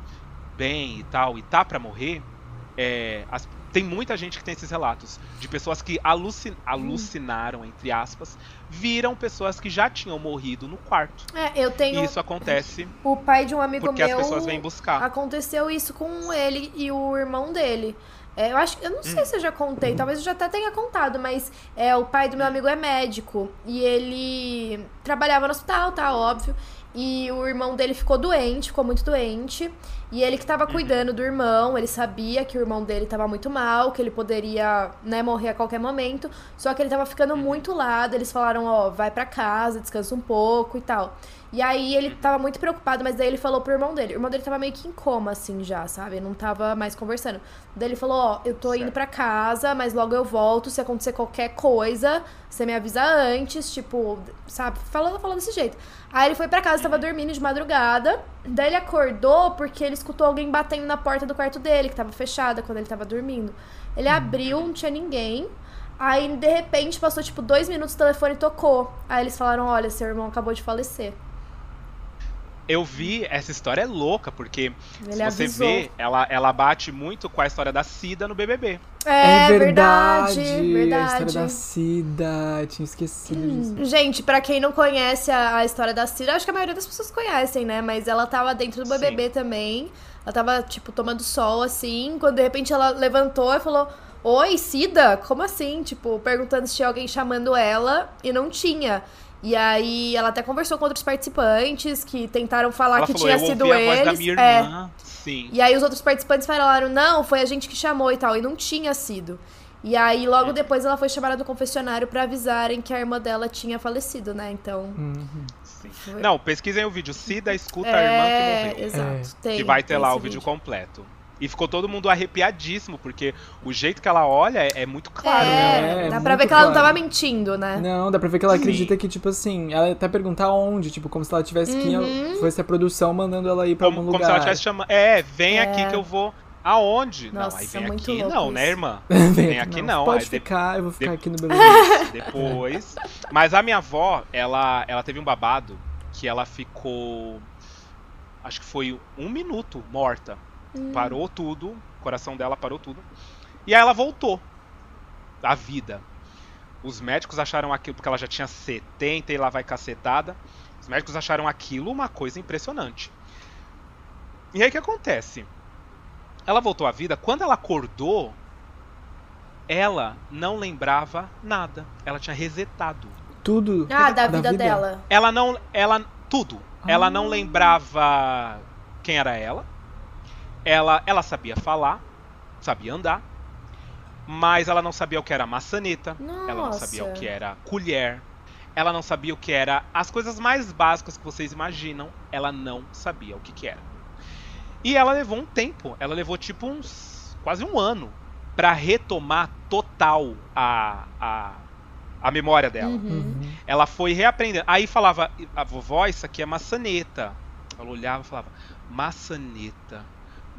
Speaker 3: bem e tal, e tá pra morrer, é, as- tem muita gente que tem esses relatos de pessoas que alucin- alucinaram, entre aspas, viram pessoas que já tinham morrido no quarto.
Speaker 1: É, eu tenho
Speaker 3: E isso acontece
Speaker 1: o pai de um amigo
Speaker 3: porque as
Speaker 1: meu.
Speaker 3: pessoas vêm buscar.
Speaker 1: Aconteceu isso com ele e o irmão dele. É, eu acho, eu não
Speaker 3: Hum.
Speaker 1: sei se eu já contei, talvez eu já até tenha contado, mas é, o pai do meu amigo é médico e ele trabalhava no hospital, tá óbvio. E o irmão dele ficou doente, ficou muito doente. E ele que tava cuidando do irmão, ele sabia que o irmão dele tava muito mal, que ele poderia, né, morrer a qualquer momento. Só que ele tava ficando muito lado. Eles falaram, ó, vai pra casa, descansa um pouco e tal. E aí ele tava muito preocupado, mas daí ele falou pro irmão dele. O irmão dele tava meio que em coma, assim, já, sabe? Não tava mais conversando. Daí ele falou, ó, eu tô indo
Speaker 3: Certo.
Speaker 1: pra casa, mas logo eu volto. Se acontecer qualquer coisa, você me avisa antes, tipo, sabe? Falando, falando desse jeito. Aí ele foi pra casa, tava dormindo de madrugada. Daí ele acordou porque ele escutou alguém batendo na porta do quarto dele, que tava fechada quando ele tava dormindo. Ele abriu, não tinha ninguém. Aí, de repente, passou tipo dois minutos, o telefone tocou. Aí eles falaram: Olha, seu irmão acabou de falecer.
Speaker 3: Eu vi, essa história é louca, porque
Speaker 1: Ele
Speaker 3: se você
Speaker 1: avisou.
Speaker 3: vê, ela, ela bate muito com a história da Cida no BBB.
Speaker 1: É,
Speaker 2: É
Speaker 1: verdade,
Speaker 2: verdade.
Speaker 1: verdade.
Speaker 2: A história da Cida. Tinha esquecido disso.
Speaker 1: Gente, pra quem não conhece a, a história da Cira, acho que a maioria das pessoas conhecem, né? Mas ela tava dentro do BBB também. Ela tava, tipo, tomando sol, assim. Quando de repente ela levantou e falou: Oi, Cida? Como assim? Tipo, perguntando se tinha alguém chamando ela e não tinha. E aí ela até conversou com outros participantes que tentaram falar
Speaker 3: ela
Speaker 1: que
Speaker 3: falou,
Speaker 1: tinha
Speaker 3: eu
Speaker 1: sido
Speaker 3: ouvi a
Speaker 1: eles.
Speaker 3: voz da minha
Speaker 1: É.
Speaker 3: irmã. Sim.
Speaker 1: E aí os outros participantes falaram, não, foi a gente que chamou e tal, e não tinha sido. E aí logo
Speaker 3: É.
Speaker 1: depois ela foi chamada do confessionário pra avisarem que a irmã dela tinha falecido, né? Então.
Speaker 2: Uhum.
Speaker 3: Não, pesquisem o vídeo. Cida escuta a irmã
Speaker 1: é,
Speaker 3: que morreu.
Speaker 1: exato. Tem,
Speaker 3: que vai ter
Speaker 1: tem
Speaker 3: lá o vídeo completo. E ficou todo mundo arrepiadíssimo, porque o jeito que ela olha é, é muito claro, né?
Speaker 1: É,
Speaker 2: É,
Speaker 1: dá
Speaker 2: é
Speaker 1: pra ver que ela não
Speaker 2: claro.
Speaker 1: tava mentindo, né?
Speaker 2: Não, dá pra ver que ela
Speaker 3: Sim.
Speaker 2: acredita que, tipo assim, ela até perguntar onde, tipo, como se ela tivesse que
Speaker 1: Uhum.
Speaker 2: fosse a produção mandando ela ir pra
Speaker 3: Como,
Speaker 2: algum
Speaker 3: como
Speaker 2: lugar.
Speaker 3: se ela estivesse chamando. É, vem
Speaker 1: É.
Speaker 3: aqui que eu vou. Aonde? não,
Speaker 1: Nossa,
Speaker 3: aí vem
Speaker 1: muito
Speaker 3: aqui não, né,
Speaker 1: isso.
Speaker 3: irmã?
Speaker 2: Vem
Speaker 3: Vem aqui não.
Speaker 2: Pode
Speaker 3: aí de-
Speaker 2: ficar, eu vou ficar
Speaker 3: de-
Speaker 2: aqui no BBB.
Speaker 3: Depois. Mas a minha avó, ela, ela teve um babado que ela ficou. Acho que foi um minuto morta.
Speaker 1: Hum.
Speaker 3: Parou tudo, o coração dela parou tudo. E aí ela voltou à vida. Os médicos acharam aquilo, porque ela já tinha 70 e lá vai cacetada. Os médicos acharam aquilo uma coisa impressionante. E aí o que acontece? Ela voltou à vida, quando ela acordou, ela não lembrava nada. Ela tinha resetado.
Speaker 2: Tudo.
Speaker 1: Ah, da vida, dela.
Speaker 3: Ela não. Ela. Tudo. Ela
Speaker 2: Ah.
Speaker 3: não lembrava quem era ela. Ela, ela sabia falar, sabia andar. Mas ela não sabia o que era maçaneta. Ela não
Speaker 1: Nossa.
Speaker 3: sabia o que era colher. Ela não sabia o que era as coisas mais básicas que vocês imaginam. Ela não sabia o que, que era. E ela levou um tempo. Ela levou tipo uns. quase um ano. Pra retomar total a, a, a memória dela.
Speaker 1: Uhum.
Speaker 2: Uhum.
Speaker 3: Ela foi reaprendendo. Aí falava, a vovó, isso aqui é maçaneta. Ela olhava e falava, maçaneta,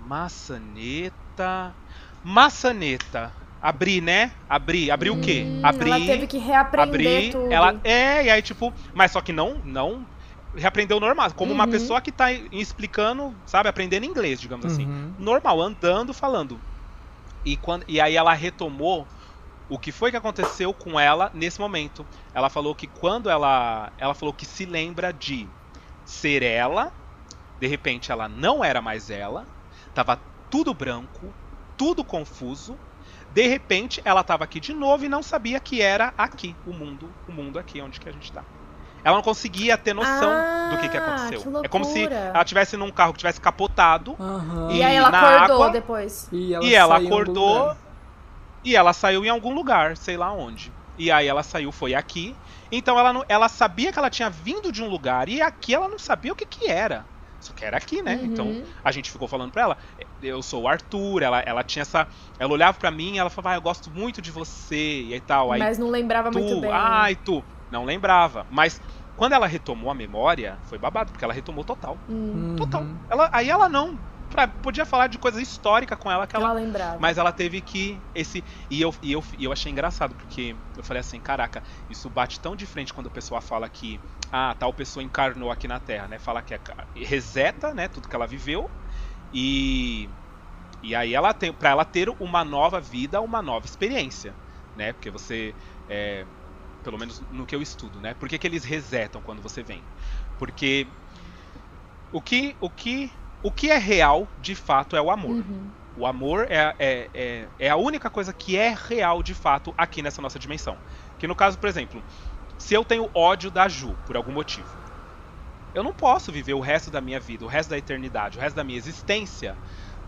Speaker 3: maçaneta, maçaneta. Abri, né? Abri. Abri o quê?
Speaker 1: Hum,
Speaker 3: Abri.
Speaker 1: Ela teve que reaprender
Speaker 3: abri.
Speaker 1: tudo.
Speaker 3: Ela, é, e aí, tipo, mas só que não, não reaprendeu normal. Como uma
Speaker 1: Uhum.
Speaker 3: pessoa que tá explicando, sabe, aprendendo inglês, digamos assim
Speaker 2: Uhum.
Speaker 3: normal, andando, falando. E, quando, e aí ela retomou o que foi que aconteceu com ela nesse momento. Ela falou que quando ela. Ela falou que se lembra de ser ela, de repente ela não era mais ela, tava tudo branco, tudo confuso. De repente ela tava aqui de novo e não sabia que era aqui, o mundo, o mundo aqui onde que a gente tá. Ela não conseguia ter noção
Speaker 1: Ah,
Speaker 3: do que, que aconteceu.
Speaker 1: que
Speaker 3: é como se ela tivesse num carro que tivesse capotado
Speaker 2: Aham.
Speaker 1: E aí ela
Speaker 3: na
Speaker 1: acordou
Speaker 3: água.
Speaker 1: depois.
Speaker 2: E ela,
Speaker 3: e ela acordou e ela saiu em algum lugar, sei lá onde. E aí ela saiu, foi aqui. Então ela, não, ela sabia que ela tinha vindo de um lugar e aqui ela não sabia o que que era. Só que era aqui, né?
Speaker 1: Uhum.
Speaker 3: Então a gente ficou falando pra ela, eu sou o Arthur, ela, ela tinha essa. Ela olhava pra mim e ela falava, ah, eu gosto muito de você e tal. Aí
Speaker 1: Mas não lembrava
Speaker 3: tu,
Speaker 1: muito bem.
Speaker 3: ai, tu. Não lembrava. Mas quando ela retomou a memória, foi babado, porque ela retomou total.
Speaker 1: Hum,
Speaker 2: Uhum.
Speaker 3: Total. Ela, aí ela não. Pra- podia falar de coisa histórica com ela que ela
Speaker 1: ela lembrava.
Speaker 3: mas ela teve que esse e eu, e eu e eu achei engraçado porque eu falei assim, caraca, isso bate tão de frente quando a pessoa fala que ah, tal pessoa encarnou aqui na Terra, né? Fala que é, reseta, né, tudo que ela viveu e e aí ela tem para ela ter uma nova vida, uma nova experiência, né? Porque você é, pelo menos no que eu estudo, né? Por que, que eles resetam quando você vem? Porque o que o que o que é real de fato é o amor.
Speaker 1: Uhum.
Speaker 3: O amor é, é, é, é a única coisa que é real de fato aqui nessa nossa dimensão. Que no caso, por exemplo, se eu tenho ódio da Ju por algum motivo, eu não posso viver o resto da minha vida, o resto da eternidade, o resto da minha existência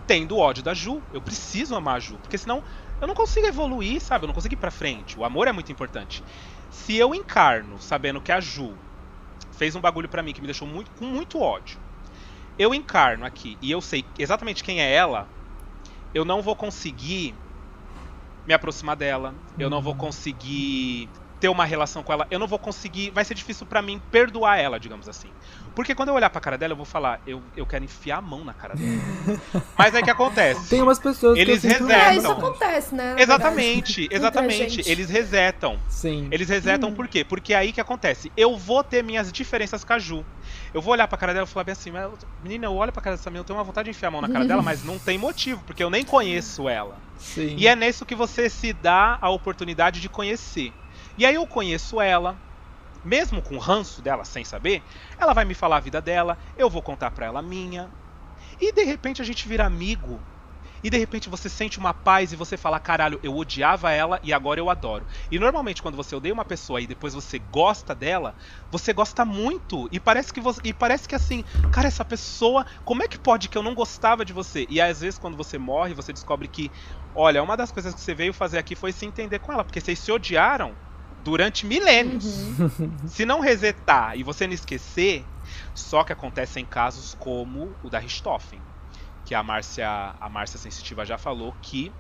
Speaker 3: tendo ódio da Ju. Eu preciso amar a Ju, porque senão eu não consigo evoluir, sabe? Eu não consigo ir pra frente. O amor é muito importante. Se eu encarno sabendo que a Ju fez um bagulho pra mim que me deixou muito, com muito ódio, eu encarno aqui e eu sei exatamente quem é ela, eu não vou conseguir me aproximar dela, eu não vou conseguir ter uma relação com ela, eu não vou conseguir, vai ser difícil pra mim perdoar ela, digamos assim. Porque quando eu olhar pra cara dela, eu vou falar, eu, eu quero enfiar a mão na cara dela. Mas aí o que acontece?
Speaker 2: Tem umas pessoas
Speaker 3: Eles
Speaker 2: que
Speaker 3: resetam.
Speaker 1: É, isso acontece, né?
Speaker 3: Exatamente,
Speaker 1: verdade.
Speaker 3: exatamente. Eles resetam.
Speaker 2: Sim.
Speaker 3: Eles resetam por quê? Porque aí que acontece? Eu vou ter minhas diferenças com a Ju. Eu vou olhar pra cara dela e falar bem assim, menina, eu olho pra cara dessa menina, eu tenho uma vontade de enfiar a mão na cara dela, mas não tem motivo, porque eu nem conheço ela.
Speaker 2: Sim.
Speaker 3: E é nisso que você se dá a oportunidade de conhecer. E aí eu conheço ela, mesmo com o ranço dela, sem saber, ela vai me falar a vida dela, eu vou contar pra ela a minha. E de repente a gente vira amigo e de repente você sente uma paz e você fala: caralho, eu odiava ela e agora eu adoro. E normalmente quando você odeia uma pessoa e depois você gosta dela, você gosta muito e parece que você, e parece que assim, cara, essa pessoa, como é que pode que eu não gostava de você? E às vezes quando você morre, você descobre que, olha, uma das coisas que você veio fazer aqui foi se entender com ela, porque vocês se odiaram durante milênios. Uhum. Se não resetar e você não esquecer, só que acontece em casos como o da Richthofen que a Márcia, a Márcia Sensitiva já falou que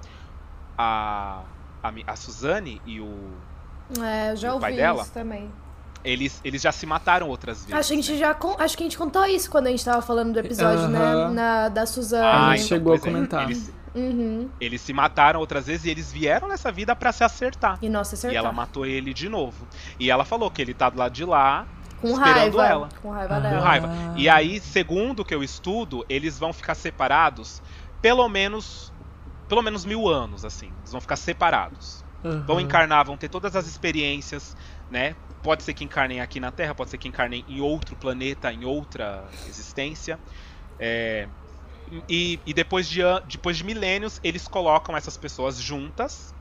Speaker 3: a, a, a Suzane e o,
Speaker 1: é, já
Speaker 3: o pai dela
Speaker 1: também.
Speaker 3: Eles, eles já se mataram outras vezes.
Speaker 1: Acho que a gente né? já acho que a gente contou isso quando a gente tava falando do episódio, uh -huh. né? Na, da Suzane.
Speaker 2: Ah, então, chegou a é, comentar.
Speaker 3: É, eles, uhum. eles se mataram outras vezes e eles vieram nessa vida para se acertar.
Speaker 1: E nossa, acertar.
Speaker 3: E ela matou ele de novo. E ela falou que ele tá do lado de lá
Speaker 1: com
Speaker 3: esperando
Speaker 1: raiva.
Speaker 3: ela.
Speaker 1: Com raiva dela.
Speaker 3: Com raiva. E aí, segundo o que eu estudo, eles vão ficar separados pelo menos. Pelo menos mil anos, assim. Eles vão ficar separados. Uhum. Vão encarnar, vão ter todas as experiências, né? Pode ser que encarnem aqui na Terra, pode ser que encarnem em outro planeta, em outra existência. É, e, e depois, de, depois de milênios, eles colocam essas pessoas juntas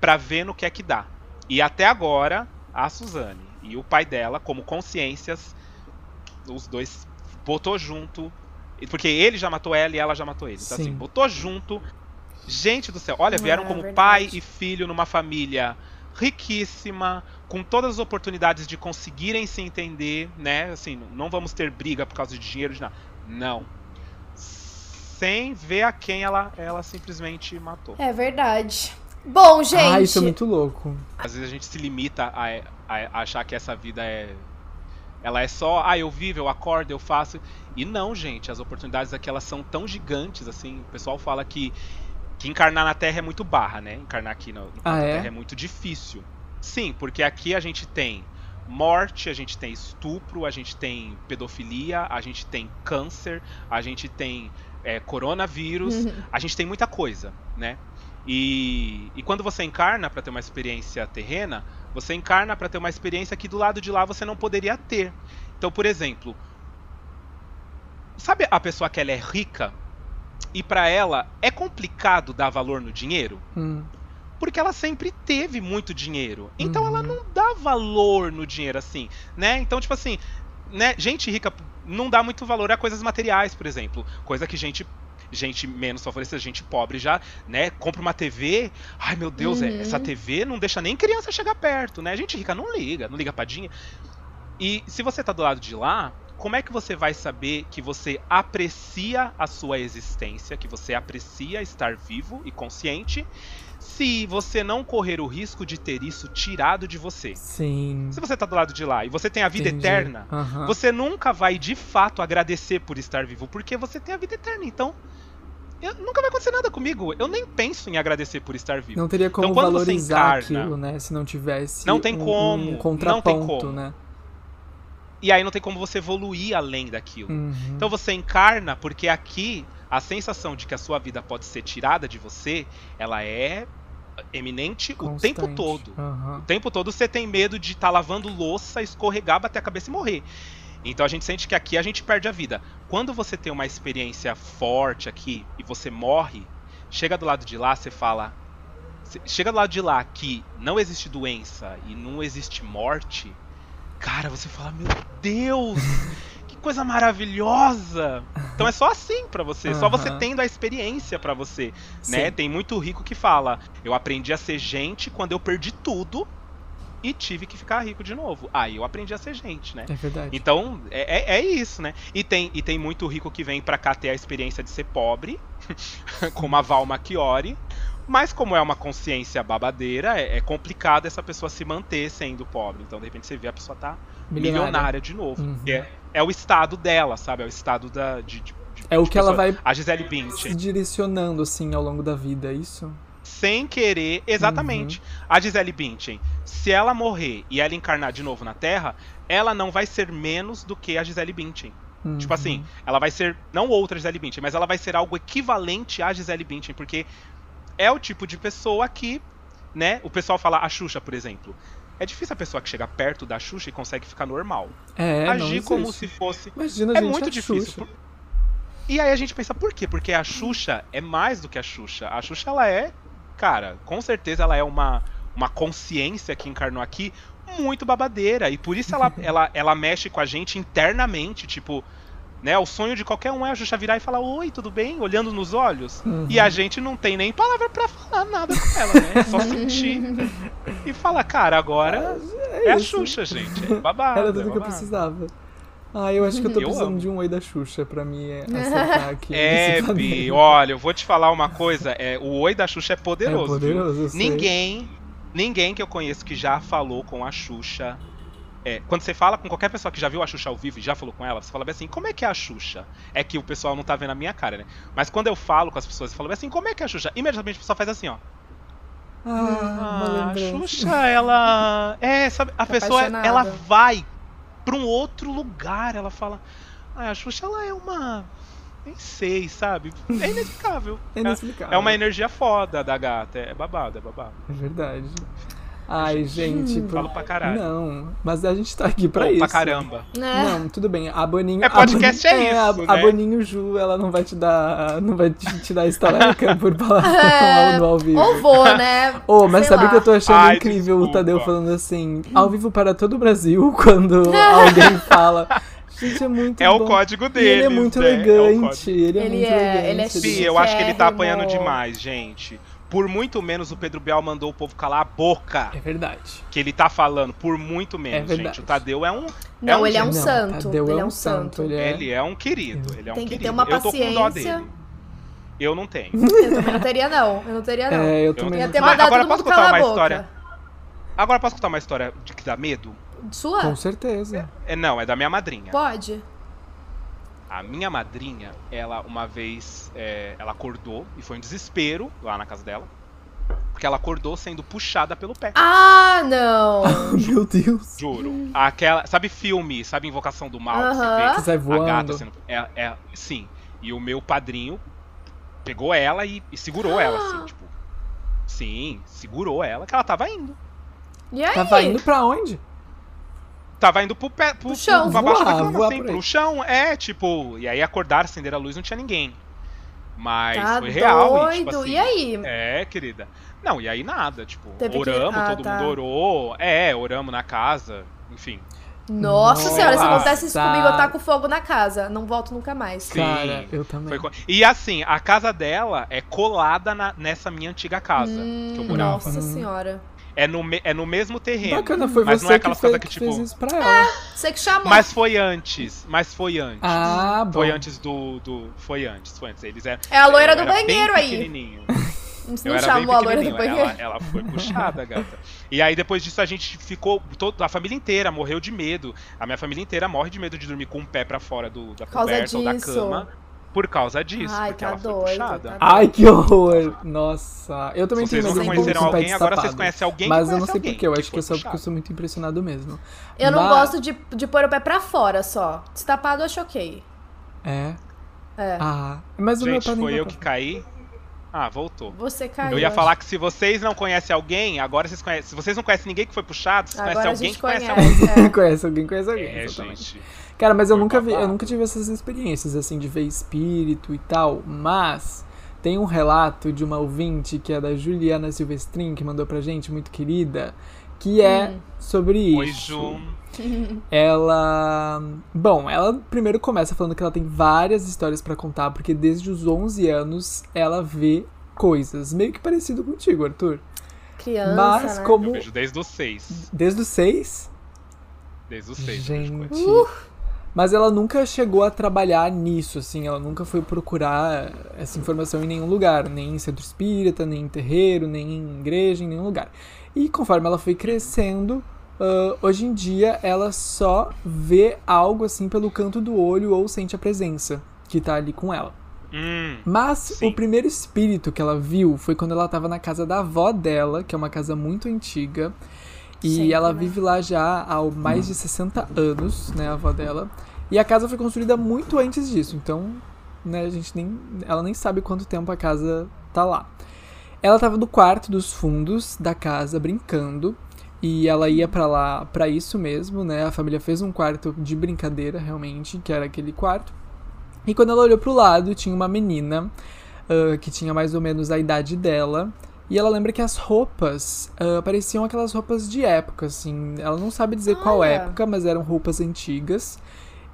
Speaker 3: para ver no que é que dá. E até agora, a Suzane e o pai dela, como consciências, os dois botou junto. Porque ele já matou ela e ela já matou ele. Então, assim, Sim. assim, botou junto. Gente do céu, olha, vieram é, como verdade. pai e filho numa família riquíssima, com todas as oportunidades de conseguirem se entender, né? Assim, não vamos ter briga por causa de dinheiro, de nada. Não. Sem ver a quem ela, ela simplesmente matou.
Speaker 1: É verdade. Bom, gente. Ah,
Speaker 2: isso é muito louco.
Speaker 3: Às vezes a gente se limita a, a, achar que essa vida é. Ela é só, ah, eu vivo, eu acordo, eu faço. E não, gente, as oportunidades aqui elas são tão gigantes, assim. O pessoal fala que, que encarnar na Terra é muito barra, né? Encarnar aqui no, no
Speaker 2: ah, é?
Speaker 3: Terra é muito difícil. Sim, porque aqui a gente tem morte, a gente tem estupro, a gente tem pedofilia, a gente tem câncer, a gente tem é, coronavírus, uhum. a gente tem muita coisa, né? E, e quando você encarna para ter uma experiência terrena, você encarna para ter uma experiência que do lado de lá você não poderia ter. Então, por exemplo, sabe a pessoa que ela é rica e para ela é complicado dar valor no dinheiro?
Speaker 2: Hum.
Speaker 3: Porque ela sempre teve muito dinheiro. Então uhum. ela não dá valor no dinheiro assim, né? Então, tipo assim, né, gente rica não dá muito valor a coisas materiais, por exemplo, coisa que gente gente menos favorecida, gente pobre já, né? Compra uma TV, ai meu Deus, é, uhum. essa TV não deixa nem criança chegar perto, né? Gente rica não liga, não liga pra dinheiro. E se você tá do lado de lá, como é que você vai saber que você aprecia a sua existência, que você aprecia estar vivo e consciente, se você não correr o risco de ter isso tirado de você.
Speaker 2: Sim.
Speaker 3: Se você tá do lado de lá e você tem a vida Entendi. eterna, uhum. você nunca vai de fato agradecer por estar vivo, porque você tem a vida eterna. Então, eu, nunca vai acontecer nada comigo. Eu nem penso em agradecer por estar vivo.
Speaker 2: Não teria como então, valorizar encarna, aquilo, né? Se não tivesse
Speaker 3: não tem
Speaker 2: um,
Speaker 3: como,
Speaker 2: um contraponto, não tem como. né?
Speaker 3: E aí não tem como você evoluir além daquilo.
Speaker 2: Uhum.
Speaker 3: Então você encarna porque aqui a sensação de que a sua vida pode ser tirada de você, ela é eminente Constante. o tempo todo.
Speaker 2: Uhum.
Speaker 3: O tempo todo você tem medo de estar tá lavando louça, escorregar, bater a cabeça e morrer. Então a gente sente que aqui a gente perde a vida. Quando você tem uma experiência forte aqui e você morre, chega do lado de lá, você fala. Chega do lado de lá que não existe doença e não existe morte, cara, você fala, meu Deus! coisa maravilhosa! Então é só assim para você, só você tendo a experiência para você, né? Tem muito rico que fala, eu aprendi a ser gente quando eu perdi tudo e tive que ficar rico de novo. Aí eu aprendi a ser gente, né?
Speaker 2: É verdade.
Speaker 3: Então, é, é, é isso, né? E tem, e tem muito rico que vem pra cá ter a experiência de ser pobre, como a Val Machiori. Mas como é uma consciência babadeira, é, é, complicado essa pessoa se manter sendo pobre. Então, de repente, você vê a pessoa tá milionária, milionária de novo.
Speaker 2: Uhum.
Speaker 3: É, é o estado dela, sabe? É o estado da, de, de
Speaker 2: é o que
Speaker 3: pessoa.
Speaker 2: ela vai
Speaker 3: a Gisele Bündchen.
Speaker 2: se direcionando assim ao longo da vida, é isso?
Speaker 3: sem querer. Exatamente. A Gisele Bündchen, se ela morrer e ela encarnar de novo na Terra, ela não vai ser menos do que a Gisele Bündchen.
Speaker 2: Uhum.
Speaker 3: Tipo assim, ela vai ser, não outra Gisele Bündchen, mas ela vai ser algo equivalente à Gisele Bündchen, porque é o tipo de pessoa que, né, o pessoal fala a Xuxa, por exemplo. É difícil a pessoa que chega perto da Xuxa e consegue ficar normal.
Speaker 2: É,
Speaker 3: Agir como se fosse
Speaker 2: Imagina,
Speaker 3: é
Speaker 2: gente,
Speaker 3: muito difícil. Por- E aí a gente pensa, por quê? Porque a Xuxa é mais do que a Xuxa. A Xuxa, ela é, cara, com certeza ela é uma, uma consciência que encarnou aqui muito babadeira. E por isso ela, ela, ela mexe com a gente internamente, tipo. Né, o sonho de qualquer um é a Xuxa virar e falar oi, tudo bem? Olhando nos olhos.
Speaker 2: Uhum.
Speaker 3: E a gente não tem nem palavra pra falar nada com ela, né? É só sentir e falar, cara, agora é, a
Speaker 2: isso.
Speaker 3: Xuxa, gente. É babado.
Speaker 2: Era
Speaker 3: é
Speaker 2: tudo que eu
Speaker 3: babado.
Speaker 2: precisava. Ah, eu acho que eu tô
Speaker 3: Eu
Speaker 2: precisando
Speaker 3: amo.
Speaker 2: de um oi da Xuxa pra me acertar aqui.
Speaker 3: É,
Speaker 2: nesse
Speaker 3: Bi, olha, eu vou te falar uma coisa. É, o oi da Xuxa é
Speaker 2: É
Speaker 3: poderoso. viu?
Speaker 2: poderoso.
Speaker 3: Ninguém, ninguém que eu conheço que já falou com a Xuxa. É, quando você fala com qualquer pessoa que já viu a Xuxa ao vivo e já falou com ela, você fala bem assim, como é que é a Xuxa? É que o pessoal não tá vendo a minha cara, né? Mas quando eu falo com as pessoas e falo bem assim, como é que é a Xuxa? Imediatamente a pessoa faz assim, ó.
Speaker 2: Ah,
Speaker 3: Ah, a. Xuxa, ela. É, sabe, a
Speaker 1: Tá
Speaker 3: pessoa,
Speaker 1: apaixonada.
Speaker 3: ela vai pra um outro lugar. Ela fala. Ah, a Xuxa, ela é uma. Nem sei, sabe? É inexplicável.
Speaker 2: É inexplicável.
Speaker 3: É uma energia foda da gata. É babado, é babado.
Speaker 2: É verdade. Ai, gente. por-
Speaker 3: Falo pra caralho.
Speaker 2: Não, mas a gente tá aqui pra
Speaker 3: Pô,
Speaker 2: isso.
Speaker 3: pra caramba.
Speaker 1: Né?
Speaker 2: Não, tudo bem. A Boninho.
Speaker 3: É, podcast
Speaker 2: a Boninho,
Speaker 3: é
Speaker 2: a-
Speaker 3: isso,
Speaker 2: a,
Speaker 3: né?
Speaker 2: Boninho Ju, ela não vai te dar. Não vai te, te dar estaleca por falar
Speaker 1: É,
Speaker 2: no ao vivo.
Speaker 1: Ou vou, né?
Speaker 2: Oh, mas
Speaker 1: Sei
Speaker 2: sabe o que eu tô achando
Speaker 3: Ai,
Speaker 2: incrível o
Speaker 3: desculpa.
Speaker 2: Tadeu falando assim, ao vivo para todo o Brasil, quando alguém fala. Gente, é muito
Speaker 3: É o
Speaker 2: bom.
Speaker 3: código
Speaker 2: E
Speaker 3: dele.
Speaker 2: ele é muito
Speaker 3: né? É o
Speaker 2: elegante.
Speaker 3: código.
Speaker 2: ele é
Speaker 1: Ele
Speaker 2: muito
Speaker 1: é-
Speaker 2: elegante.
Speaker 1: ele é
Speaker 3: Sim, eu acho que ele tá apanhando demais, gente. Por muito menos o Pedro Bial mandou o povo calar a boca.
Speaker 2: É verdade.
Speaker 3: Que ele tá falando, por muito menos,
Speaker 2: verdade.
Speaker 3: gente. O Tadeu é um.
Speaker 1: Não,
Speaker 3: um
Speaker 1: ele é um
Speaker 2: Não,
Speaker 1: santo.
Speaker 2: Tadeu
Speaker 1: ele é um santo.
Speaker 2: Ele é...
Speaker 3: Ele é um querido. Ele é um
Speaker 1: Tem que
Speaker 3: querido.
Speaker 1: ter uma
Speaker 3: Eu tô com dó
Speaker 1: paciência.
Speaker 3: dele. Eu não tenho.
Speaker 1: Eu também não teria, não. Eu não teria, não.
Speaker 2: É, eu
Speaker 3: Eu
Speaker 2: também.
Speaker 1: Ia
Speaker 3: não
Speaker 1: ter
Speaker 3: Mas
Speaker 1: mandado
Speaker 3: agora posso contar uma
Speaker 1: boca.
Speaker 3: história? Agora posso contar uma história de que dá medo?
Speaker 1: Sua?
Speaker 2: Com certeza.
Speaker 3: É, não, é da minha madrinha.
Speaker 1: Pode.
Speaker 3: A minha madrinha, ela uma vez, é, ela acordou e foi um desespero lá na casa dela. Porque ela acordou sendo puxada pelo pé.
Speaker 1: Ah, não.
Speaker 2: Meu Deus.
Speaker 3: Juro. Aquela. Sabe filme, sabe Invocação do Mal? que
Speaker 1: Aham.
Speaker 3: Você vê
Speaker 2: Que sai
Speaker 3: a gata
Speaker 2: voando.
Speaker 3: sendo. É, é, sim. E o meu padrinho pegou ela e, e segurou ela, assim, tipo. Sim, segurou ela, que ela tava indo.
Speaker 1: E aí?
Speaker 2: Tava indo pra onde?
Speaker 3: Tava indo pro pé, pro,
Speaker 1: Pro chão.
Speaker 3: pra baixo da
Speaker 2: Voar,
Speaker 3: cama,
Speaker 2: voar
Speaker 3: assim, pro chão. É, tipo. E aí acordaram, acenderam a luz, não tinha ninguém. Mas
Speaker 1: Tá
Speaker 3: foi real, e,
Speaker 1: doido.
Speaker 3: tipo assim,
Speaker 1: E aí?
Speaker 3: É, querida. Não, e aí nada, tipo,
Speaker 1: Teve que-
Speaker 3: oramos,
Speaker 1: ah,
Speaker 3: todo
Speaker 1: tá.
Speaker 3: mundo orou. É, oramos na casa, enfim.
Speaker 1: Nossa
Speaker 2: Nossa.
Speaker 1: senhora, se acontece isso comigo, eu taco fogo na casa. Não volto nunca mais.
Speaker 3: Sim.
Speaker 2: Cara, eu também.
Speaker 3: Foi E assim, a casa dela é colada na- nessa minha antiga casa
Speaker 1: Hum,
Speaker 3: que eu morava.
Speaker 1: Nossa
Speaker 2: Hum.
Speaker 1: senhora.
Speaker 3: É, no me- é no mesmo terreno.
Speaker 2: Bacana, foi
Speaker 3: mas
Speaker 2: você
Speaker 3: não é
Speaker 2: que,
Speaker 3: aquelas
Speaker 2: fez,
Speaker 3: coisas que,
Speaker 2: que
Speaker 3: tipo.
Speaker 2: fez isso pra ela.
Speaker 1: Você que chamou.
Speaker 3: Mas foi antes. Mas foi antes.
Speaker 2: Ah, bom.
Speaker 3: Foi antes do, do. Foi antes, foi antes. Eles eram.
Speaker 1: É a loira do banheiro aí.
Speaker 3: pequenininho.
Speaker 1: Não
Speaker 3: Eu era bem
Speaker 1: chamou a loira do
Speaker 3: pequenininho.
Speaker 1: banheiro.
Speaker 3: Ela, ela foi puxada, gata. E aí depois disso a gente ficou. Todo, a família inteira morreu de medo. A minha família inteira morre de medo de dormir com um pé pra fora do, da coberta ou da cama. Por causa disso.
Speaker 1: Ai,
Speaker 3: porque
Speaker 1: tá
Speaker 3: ela foi
Speaker 1: doido,
Speaker 3: puxada.
Speaker 1: tá
Speaker 2: Ai, que horror. Nossa. Eu também tenho medo de
Speaker 3: conheceram alguém, agora vocês conhecem alguém
Speaker 2: Mas
Speaker 3: que
Speaker 2: eu não sei porquê, eu acho que eu só porque eu sou muito impressionado mesmo.
Speaker 1: Eu não
Speaker 2: Mas-
Speaker 1: gosto de, de pôr o pé pra fora só. Destapado eu acho ok.
Speaker 2: É.
Speaker 1: É.
Speaker 2: Ah, mas o meu
Speaker 3: Gente,
Speaker 2: pé nem
Speaker 3: foi eu que caí. Ah, voltou.
Speaker 1: Você caiu.
Speaker 3: Eu ia falar que se vocês não conhecem alguém, agora vocês conhecem. Se vocês não conhecem ninguém que foi puxado, vocês
Speaker 1: Agora
Speaker 3: conhecem alguém
Speaker 1: gente
Speaker 3: que conhece
Speaker 1: conhece.
Speaker 3: alguém.
Speaker 1: é.
Speaker 2: conhece alguém, conhece alguém.
Speaker 3: É,
Speaker 2: exatamente.
Speaker 3: gente.
Speaker 2: Cara, mas eu
Speaker 3: Foi
Speaker 2: nunca vi, eu nunca tive essas experiências assim de ver espírito e tal, mas tem um relato de uma ouvinte que é da Juliana Silvestrin, que mandou pra gente, muito querida, que é
Speaker 1: Hum.
Speaker 2: sobre
Speaker 3: Oi,
Speaker 2: isso.
Speaker 3: Ju.
Speaker 2: Ela. Bom, ela primeiro começa falando que ela tem várias histórias pra contar, porque desde os 11 anos ela vê coisas. Meio que parecido contigo, Arthur.
Speaker 1: Criança,
Speaker 2: Mas
Speaker 1: né?
Speaker 2: como.
Speaker 3: Eu vejo desde os seis.
Speaker 2: Desde os 6?
Speaker 3: Desde os seis. eu vejo
Speaker 2: Gente.
Speaker 3: coisa.
Speaker 2: Mas ela nunca chegou a trabalhar nisso, assim, ela nunca foi procurar essa informação em nenhum lugar, nem em centro espírita, nem em terreiro, nem em igreja, em nenhum lugar. E conforme ela foi crescendo, ah, hoje em dia ela só vê algo assim pelo canto do olho ou sente a presença que tá ali com ela.
Speaker 3: Hum,
Speaker 2: Mas
Speaker 3: Sim.
Speaker 2: o primeiro espírito que ela viu foi quando ela tava na casa da avó dela, que é uma casa muito antiga. E
Speaker 1: Sempre,
Speaker 2: ela
Speaker 1: né?
Speaker 2: vive lá já há mais de 60 anos, né, a avó dela. E a casa foi construída muito antes disso, então, né, a gente nem. Ela nem sabe quanto tempo a casa tá lá. Ela tava no quarto dos fundos da casa brincando. E ela ia pra lá pra isso mesmo, né? A família fez um quarto de brincadeira, realmente, que era aquele quarto. E quando ela olhou pro lado, tinha uma menina ah, que tinha mais ou menos a idade dela. E ela lembra que as roupas ah, pareciam aquelas roupas de época, assim. Ela não sabe dizer qual época, mas eram roupas antigas.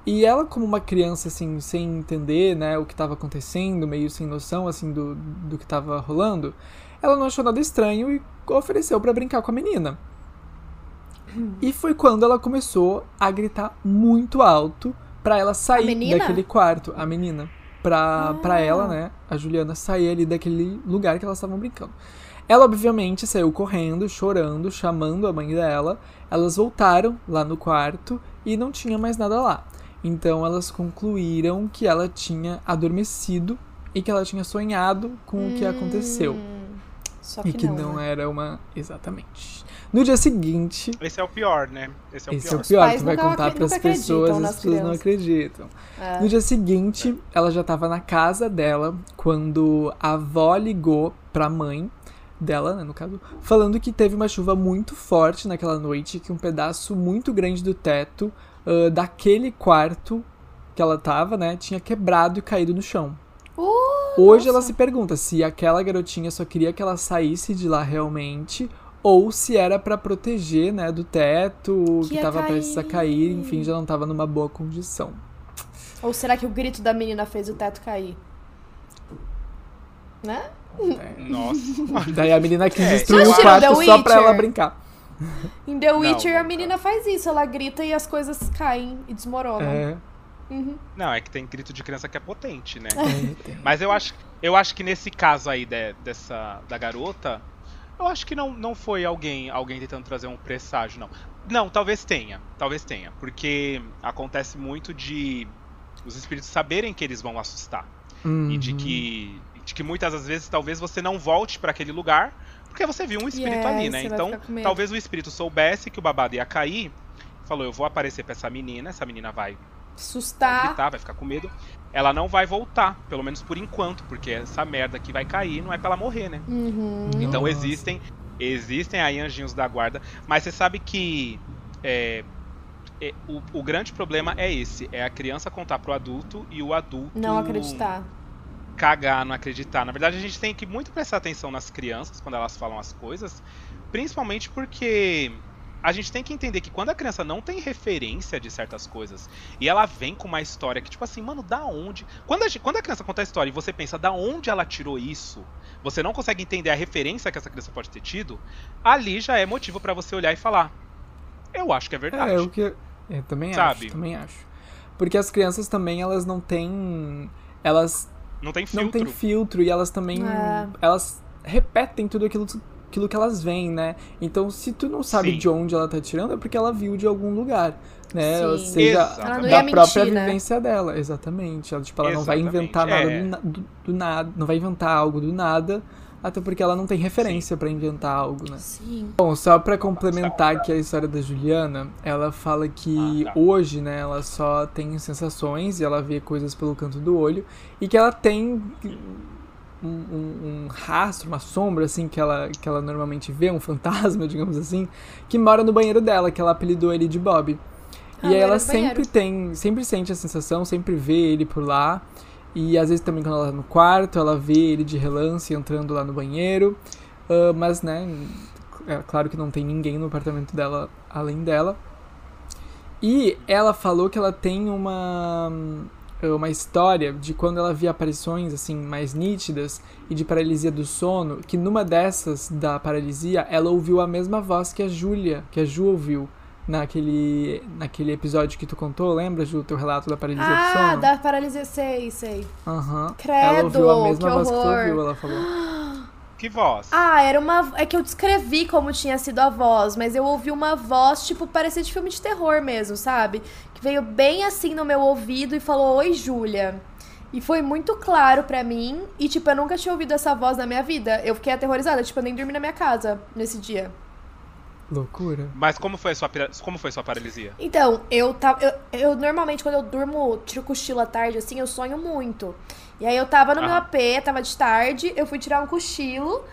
Speaker 2: E ela, como uma criança, assim, sem entender, né, o que estava acontecendo, meio sem noção, assim, do, do que estava rolando, ela não achou nada estranho e ofereceu pra brincar com a menina. E foi quando ela começou a gritar muito alto pra ela sair daquele quarto, a menina. Pra,
Speaker 1: Ah.
Speaker 2: pra ela, né, a Juliana, sair ali daquele lugar que elas estavam brincando. Ela, obviamente, saiu correndo, chorando, chamando a mãe dela. Elas voltaram lá no quarto e não tinha mais nada lá. Então elas concluíram que ela tinha adormecido e que ela tinha sonhado com o que aconteceu.
Speaker 1: Hum, Só
Speaker 2: E
Speaker 1: que,
Speaker 2: que
Speaker 1: não,
Speaker 2: não
Speaker 1: né?
Speaker 2: era uma. Exatamente. No dia seguinte.
Speaker 3: esse é o pior, né? Esse é o
Speaker 2: Esse é
Speaker 3: pior.
Speaker 2: o pior, tu vai contar
Speaker 1: nunca acreditam
Speaker 2: pessoas e as pessoas não acreditam.
Speaker 1: É.
Speaker 2: No dia seguinte, ela já tava na casa dela quando a avó ligou pra mãe dela, né, no caso, falando que teve uma chuva muito forte naquela noite, que um pedaço muito grande do teto ah, daquele quarto que ela tava, né, tinha quebrado e caído no chão.
Speaker 1: Uh,
Speaker 2: Hoje ela
Speaker 1: nossa.
Speaker 2: se pergunta se aquela garotinha só queria que ela saísse de lá realmente ou se era pra proteger, né, do teto
Speaker 1: Que
Speaker 2: que, tava prestes a
Speaker 1: cair.
Speaker 2: cair, enfim, já não tava numa boa condição.
Speaker 1: Ou será que o grito da menina fez o teto cair? Né?
Speaker 3: Nossa.
Speaker 2: Daí a menina quis
Speaker 3: É,
Speaker 2: destruir o quarto só pra ela brincar.
Speaker 1: Em The Witcher,
Speaker 3: não,
Speaker 1: a menina faz isso. Ela grita e as coisas caem e desmoronam.
Speaker 2: É,
Speaker 1: Uhum.
Speaker 3: Não, é que tem grito de criança que é potente, né?
Speaker 2: é.
Speaker 3: Mas eu acho, eu acho que nesse caso aí de- dessa da garota, eu acho que não, não foi alguém alguém tentando trazer um presságio, não. Não, talvez tenha, talvez tenha, porque acontece muito de os espíritos saberem que eles vão assustar e de
Speaker 2: Uhum.
Speaker 3: que de que muitas das vezes talvez você não volte pra aquele lugar porque você viu um espírito
Speaker 1: é,
Speaker 3: ali, né?
Speaker 1: vai
Speaker 3: Então, talvez o espírito soubesse que o babado ia cair, falou: "Eu vou aparecer pra essa menina, essa menina vai vai
Speaker 1: Assustar.
Speaker 3: gritar, vai ficar com medo. Ela não vai voltar, pelo menos por enquanto, porque essa merda que vai cair não é pra ela morrer, né?
Speaker 1: Uhum.
Speaker 3: Então
Speaker 2: Nossa.
Speaker 3: existem, existem aí anjinhos da guarda, mas você sabe que é, é, o, o grande problema é esse, é a criança contar pro adulto e o adulto
Speaker 1: Não acreditar.
Speaker 3: Cagar, não acreditar. Na verdade, a gente tem que muito prestar atenção nas crianças quando elas falam as coisas, principalmente porque a gente tem que entender que quando a criança não tem referência de certas coisas e ela vem com uma história que, tipo assim, mano, da onde. Quando a, quando a criança conta a história e você pensa da onde ela tirou isso, você não consegue entender a referência que essa criança pode ter tido, ali já é motivo pra você olhar e falar. Eu acho que é verdade.
Speaker 2: É, o que eu, eu também
Speaker 3: Sabe?
Speaker 2: acho, também acho. Porque as crianças também, elas não têm... Elas
Speaker 3: Não tem filtro.
Speaker 2: não têm filtro e elas também...
Speaker 1: É.
Speaker 2: Elas repetem tudo aquilo, aquilo que elas veem, né? Então, se tu não sabe
Speaker 3: Sim.
Speaker 2: de onde ela tá tirando, é porque ela viu de algum lugar, né?
Speaker 1: Sim.
Speaker 2: Ou seja,
Speaker 1: não
Speaker 2: da
Speaker 1: ia
Speaker 2: própria
Speaker 1: mentir, né?
Speaker 2: vivência dela. Exatamente. Ela, tipo, ela não vai
Speaker 3: Exatamente,
Speaker 2: inventar nada
Speaker 3: é.
Speaker 2: do- do nada, não vai inventar algo do nada, até porque ela não tem referência pra inventar algo, né?
Speaker 1: Sim.
Speaker 2: Bom, só pra complementar aqui a história da Juliana, ela fala que
Speaker 3: Ah, tá.
Speaker 2: hoje, né, ela só tem sensações e ela vê coisas pelo canto do olho e que ela tem um, um- um rastro, uma sombra, assim, que ela, que ela normalmente vê, um fantasma, digamos assim, que mora no banheiro dela, que ela apelidou ele de Bob.
Speaker 1: Ah,
Speaker 2: e aí ela
Speaker 1: do banheiro.
Speaker 2: sempre tem, sempre sente a sensação, sempre vê ele por lá. E às vezes também quando ela tá no quarto, ela vê ele de relance entrando lá no banheiro. Ah, mas, né, é claro que não tem ninguém no apartamento dela além dela. E ela falou que ela tem uma uma história de quando ela via aparições assim mais nítidas e de paralisia do sono, que numa dessas da paralisia ela ouviu a mesma voz que a Júlia, que a Ju ouviu naquele naquele episódio que tu contou, lembra Ju, teu relato da paralisia do
Speaker 1: Ah,
Speaker 2: sono?
Speaker 1: da paralisia, sei, sei.
Speaker 2: Aham.
Speaker 1: Credo,
Speaker 2: ela ouviu a mesma
Speaker 1: que
Speaker 2: voz que tu
Speaker 1: horror.
Speaker 2: ouviu, ela falou.
Speaker 3: Que voz?
Speaker 1: Ah, era uma. É que eu descrevi como tinha sido a voz, mas eu ouvi uma voz, tipo, parecia de filme de terror mesmo, sabe? Que veio bem assim no meu ouvido e falou: Oi, Júlia. E foi muito claro pra mim. E, tipo, eu nunca tinha ouvido essa voz na minha vida. Eu fiquei aterrorizada. Tipo, eu nem dormi na minha casa nesse dia.
Speaker 2: Loucura.
Speaker 3: Mas como foi a sua, como foi a sua paralisia?
Speaker 1: Então, eu tava. Eu, eu normalmente, quando eu durmo, tiro cochilo à tarde, assim, eu sonho muito. E aí eu tava no meu
Speaker 3: Aham.
Speaker 1: AP, tava de tarde, eu fui tirar um cochilo.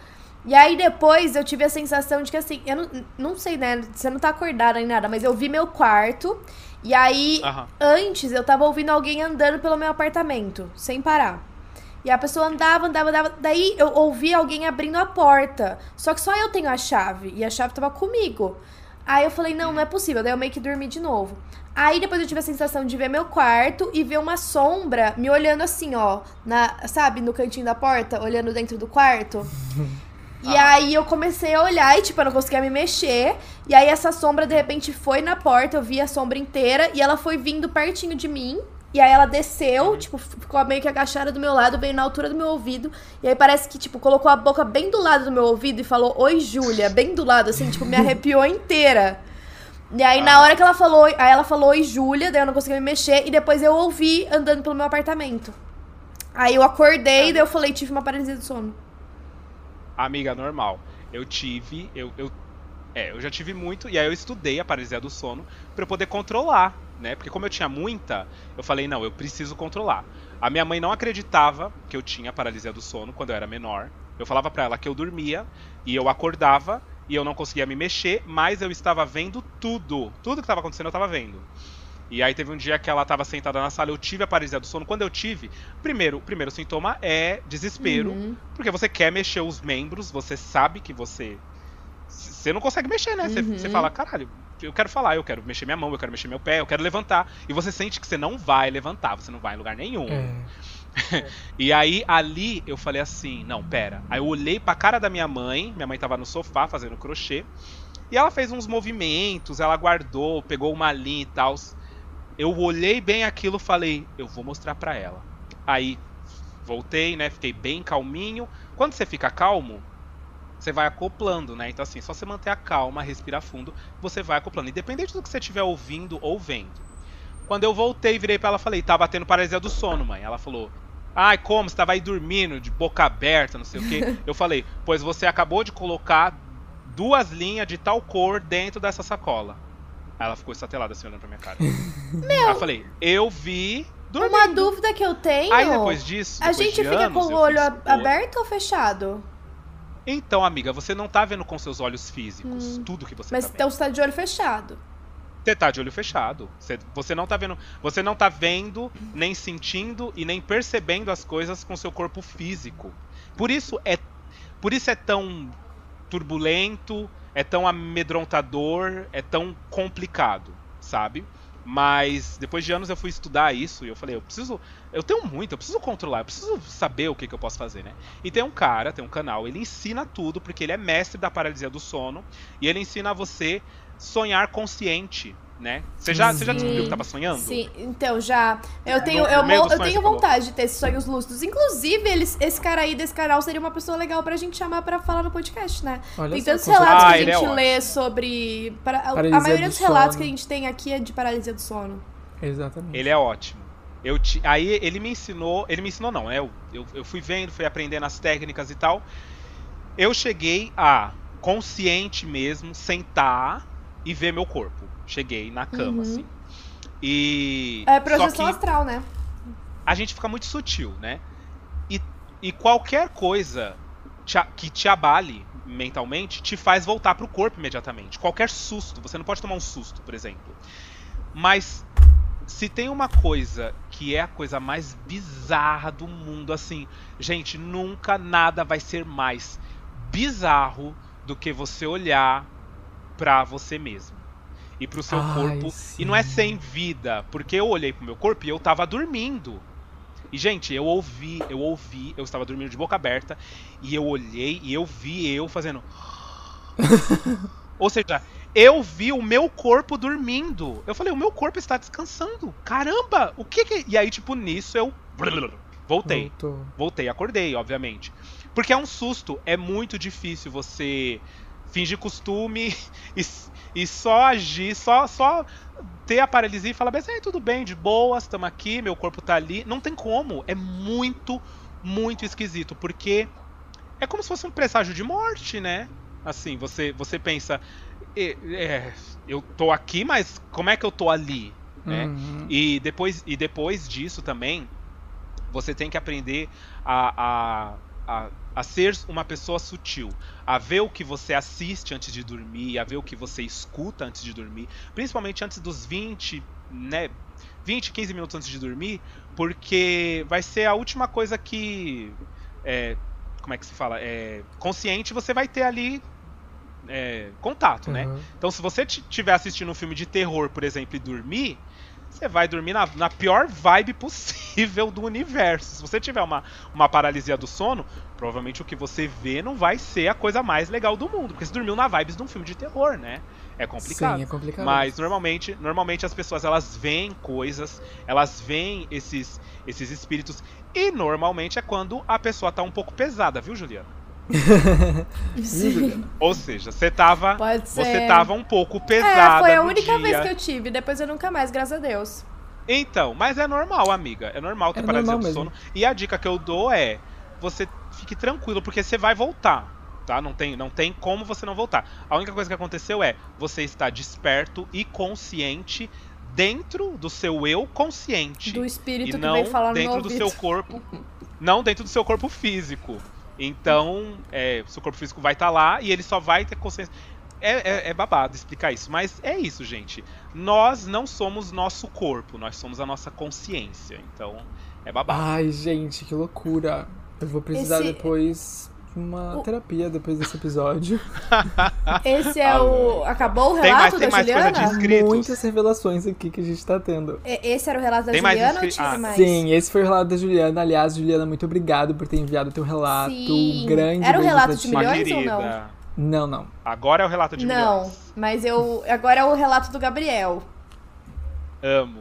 Speaker 1: E aí depois eu tive a sensação de que assim, eu não, não sei, né? Você não tá acordada nem nada, mas eu vi meu quarto. E aí, antes, eu tava ouvindo alguém andando pelo meu apartamento, sem parar. E a pessoa andava, andava, andava. Daí eu ouvi alguém abrindo a porta. Só que só eu tenho a chave. E a chave tava comigo. Aí eu falei, não, não é possível. Daí eu meio que dormi de novo. Aí depois eu tive a sensação de ver meu quarto e ver uma sombra me olhando assim, ó. Na, sabe, no cantinho da porta, olhando dentro do quarto. E aí eu comecei a olhar e, tipo, eu não conseguia me mexer. E aí essa sombra, de repente, foi na porta, eu vi a sombra inteira e ela foi vindo pertinho de mim. E aí ela desceu, tipo, ficou meio que agachada do meu lado, veio na altura do meu ouvido. E aí parece que, tipo, colocou a boca bem do lado do meu ouvido e falou, oi, Júlia, bem do lado, assim, tipo, me arrepiou inteira. E aí, na hora que ela falou, aí ela falou, oi, Júlia, daí eu não conseguia me mexer, e depois eu ouvi andando pelo meu apartamento. Aí eu acordei, daí eu falei, tive uma paralisia do sono.
Speaker 3: Amiga, normal. Eu tive, eu, eu, é, eu já tive muito, e aí eu estudei a paralisia do sono pra eu poder controlar, né? Porque como eu tinha muita, eu falei, não, eu preciso controlar. A minha mãe não acreditava que eu tinha paralisia do sono quando eu era menor. Eu falava pra ela que eu dormia e eu acordava e eu não conseguia me mexer, mas eu estava vendo tudo. Tudo que estava acontecendo eu estava vendo. E aí teve um dia que ela estava sentada na sala, eu tive a paralisia do sono. Quando eu tive, primeiro, o primeiro sintoma é desespero,
Speaker 1: Uhum.
Speaker 3: porque você quer mexer os membros, você sabe que você. Você não consegue mexer, né? Você,
Speaker 1: Uhum.
Speaker 3: você fala, caralho, eu quero falar, eu quero mexer minha mão, eu quero mexer meu pé, eu quero levantar. E você sente que você não vai levantar, você não vai em lugar nenhum.
Speaker 2: É.
Speaker 3: E aí, ali, eu falei assim, não, pera. Aí eu olhei pra cara da minha mãe, minha mãe tava no sofá fazendo crochê, e ela fez uns movimentos, ela guardou, pegou uma linha e tal. Eu olhei bem aquilo, falei, eu vou mostrar pra ela. Aí, voltei, né, fiquei bem calminho. Quando você fica calmo, você vai acoplando, né? Então, assim, só você manter a calma, respirar fundo, você vai acoplando. Independente do que você estiver ouvindo ou vendo. Quando eu voltei, virei pra ela e falei, tava tendo paralisia do sono, mãe. Ela falou, ai, como? Você tava aí dormindo, de boca aberta, não sei o quê. eu falei, pois você acabou de colocar duas linhas de tal cor dentro dessa sacola. Aí ela ficou estatelada assim, olhando pra minha cara. Meu! Aí eu falei, eu vi dormindo.
Speaker 1: Uma dúvida que eu tenho.
Speaker 3: Aí depois disso,
Speaker 1: a
Speaker 3: depois
Speaker 1: gente
Speaker 3: de
Speaker 1: fica
Speaker 3: anos,
Speaker 1: com o olho a- aberto ou fechado?
Speaker 3: Então, amiga, você não tá vendo com seus olhos físicos
Speaker 1: Hum.
Speaker 3: tudo que você
Speaker 1: Mas
Speaker 3: tá vendo.
Speaker 1: então você tá de olho fechado.
Speaker 3: Você tá de olho fechado. Você, você não tá vendo. Você não tá vendo, nem sentindo e nem percebendo as coisas com seu corpo físico. Por isso é. Por isso é tão turbulento, é tão amedrontador, é tão complicado, sabe? Mas depois de anos eu fui estudar isso e eu falei, eu preciso. Eu tenho muito, eu preciso controlar, eu preciso saber o que, que eu posso fazer, né? E tem um cara, tem um canal, ele ensina tudo, porque ele é mestre da paralisia do sono, e ele ensina você sonhar consciente, né? Você já, você já descobriu que tava sonhando?
Speaker 1: Sim, então já. Eu tenho,
Speaker 3: No-
Speaker 1: eu, eu
Speaker 3: sonhos
Speaker 1: tenho vontade de ter esses sonhos lúcidos. Inclusive, eles, esse cara aí desse canal seria uma pessoa legal pra gente chamar pra falar no podcast, né?
Speaker 2: Olha
Speaker 1: tem tantos relatos
Speaker 3: Ah,
Speaker 1: que a
Speaker 3: é
Speaker 1: gente
Speaker 3: ótimo.
Speaker 1: lê sobre. para- a- maioria
Speaker 2: do
Speaker 1: dos relatos
Speaker 2: sono.
Speaker 1: que a gente tem aqui é de paralisia do sono.
Speaker 2: Exatamente.
Speaker 3: Ele é ótimo. Eu ti- Aí ele me ensinou. Ele me ensinou não, né? Eu, eu, eu fui vendo, fui aprendendo as técnicas e tal. Eu cheguei a, consciente mesmo, sentar e ver meu corpo. Cheguei na cama,
Speaker 1: Uhum.
Speaker 3: assim. E.
Speaker 1: É projeção astral, né?
Speaker 3: a gente fica muito sutil, né? E, e qualquer coisa te que te abale mentalmente te faz voltar pro corpo imediatamente. Qualquer susto, você não pode tomar um susto, por exemplo. Mas se tem uma coisa que é a coisa mais bizarra do mundo, assim, gente, nunca nada vai ser mais bizarro do que você olhar pra você mesmo e pro seu
Speaker 2: Ai,
Speaker 3: corpo.
Speaker 2: sim.
Speaker 3: E não é sem vida, porque eu olhei pro meu corpo e eu tava dormindo. E, gente, eu ouvi, eu ouvi, eu estava dormindo de boca aberta, e eu olhei e eu vi eu fazendo. Ou seja, eu vi o meu corpo dormindo. Eu falei, o meu corpo está descansando. Caramba, o que que. E aí, tipo, nisso eu. Voltei.
Speaker 2: Voltou.
Speaker 3: Voltei, acordei, obviamente. Porque é um susto, é muito difícil você fingir costume e, e só agir, só, só ter a paralisia e falar, mas é tudo bem, de boas, estamos aqui, meu corpo tá ali. Não tem como. É muito, muito esquisito, porque é como se fosse um presságio de morte, né? Assim, você, você pensa, é, é, eu tô aqui, mas como é que eu tô ali? Né? Uhum. E, depois, e depois disso também, você tem que aprender a, a, a, a, ser uma pessoa sutil, a ver o que você assiste antes de dormir, a ver o que você escuta antes de dormir, principalmente antes dos 20, né, 20, 15 minutos antes de dormir, porque vai ser a última coisa que. É, como é que se fala? É, consciente você vai ter ali é, contato, né? uhum. né? Então, se você estiver assistindo um filme de terror, por exemplo, e dormir, você vai dormir na, na, pior vibe possível do universo. Se você tiver uma, uma paralisia do sono, provavelmente o que você vê não vai ser a coisa mais legal do mundo, porque você dormiu na vibes de um filme de terror, né? É complicado.
Speaker 2: Sim, é complicado.
Speaker 3: Mas normalmente, normalmente as pessoas elas veem coisas, elas veem esses, esses espíritos e normalmente é quando a pessoa tá um pouco pesada, viu, Juliana? Ou seja, você tava, você tava um pouco pesada.
Speaker 1: É, foi a única dia. vez que eu tive, depois eu nunca mais, graças a Deus.
Speaker 3: Então, mas é normal, amiga. É normal ter é paralisia do sono. E a dica que eu dou é: você fique tranquilo, porque você vai voltar. Tá? Não tem, não tem como você não voltar. A única coisa que aconteceu é você está desperto e consciente dentro do seu eu consciente.
Speaker 1: Do espírito e não que veio falar
Speaker 3: dentro
Speaker 1: no
Speaker 3: do seu corpo. Não dentro do seu corpo físico. Então, é, seu corpo físico vai estar tá lá e ele só vai ter consciência. É, é, é, babado explicar isso, mas é isso, gente. Nós não somos nosso corpo, nós somos a nossa consciência. Então, é babado.
Speaker 2: Ai, gente, que loucura. Eu vou precisar Esse... depois uma o... terapia depois desse episódio.
Speaker 1: Esse é o. Acabou o relato tem mais, tem da mais Juliana?
Speaker 2: Muitas revelações aqui que a gente tá tendo.
Speaker 1: Esse era o relato da tem Juliana ou tinha ah. mais?
Speaker 2: Sim, esse foi o relato da Juliana. Aliás, Juliana, muito obrigado por ter enviado o teu relato. Sim. grande
Speaker 1: Era o relato de milhões ou não?
Speaker 2: Não, não.
Speaker 3: Agora é o relato de milhões. Não,
Speaker 1: mas eu. Agora é o relato do Gabriel.
Speaker 3: Amo.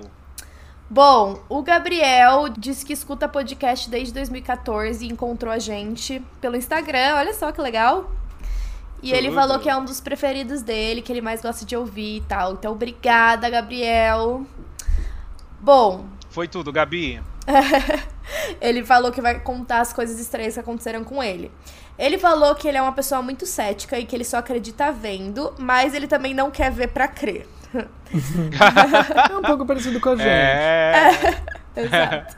Speaker 1: Bom, o Gabriel disse que escuta podcast desde 2014 e encontrou a gente pelo Instagram. Olha só que legal. E ele falou que é um dos preferidos dele, que ele mais gosta de ouvir e tal. Então, obrigada, Gabriel. Bom.
Speaker 3: Foi tudo, Gabi.
Speaker 1: ele falou que vai contar as coisas estranhas que aconteceram com ele. Ele falou que ele é uma pessoa muito cética e que ele só acredita vendo, mas ele também não quer ver para crer.
Speaker 2: É um pouco parecido com a gente.
Speaker 3: É.
Speaker 1: Exato.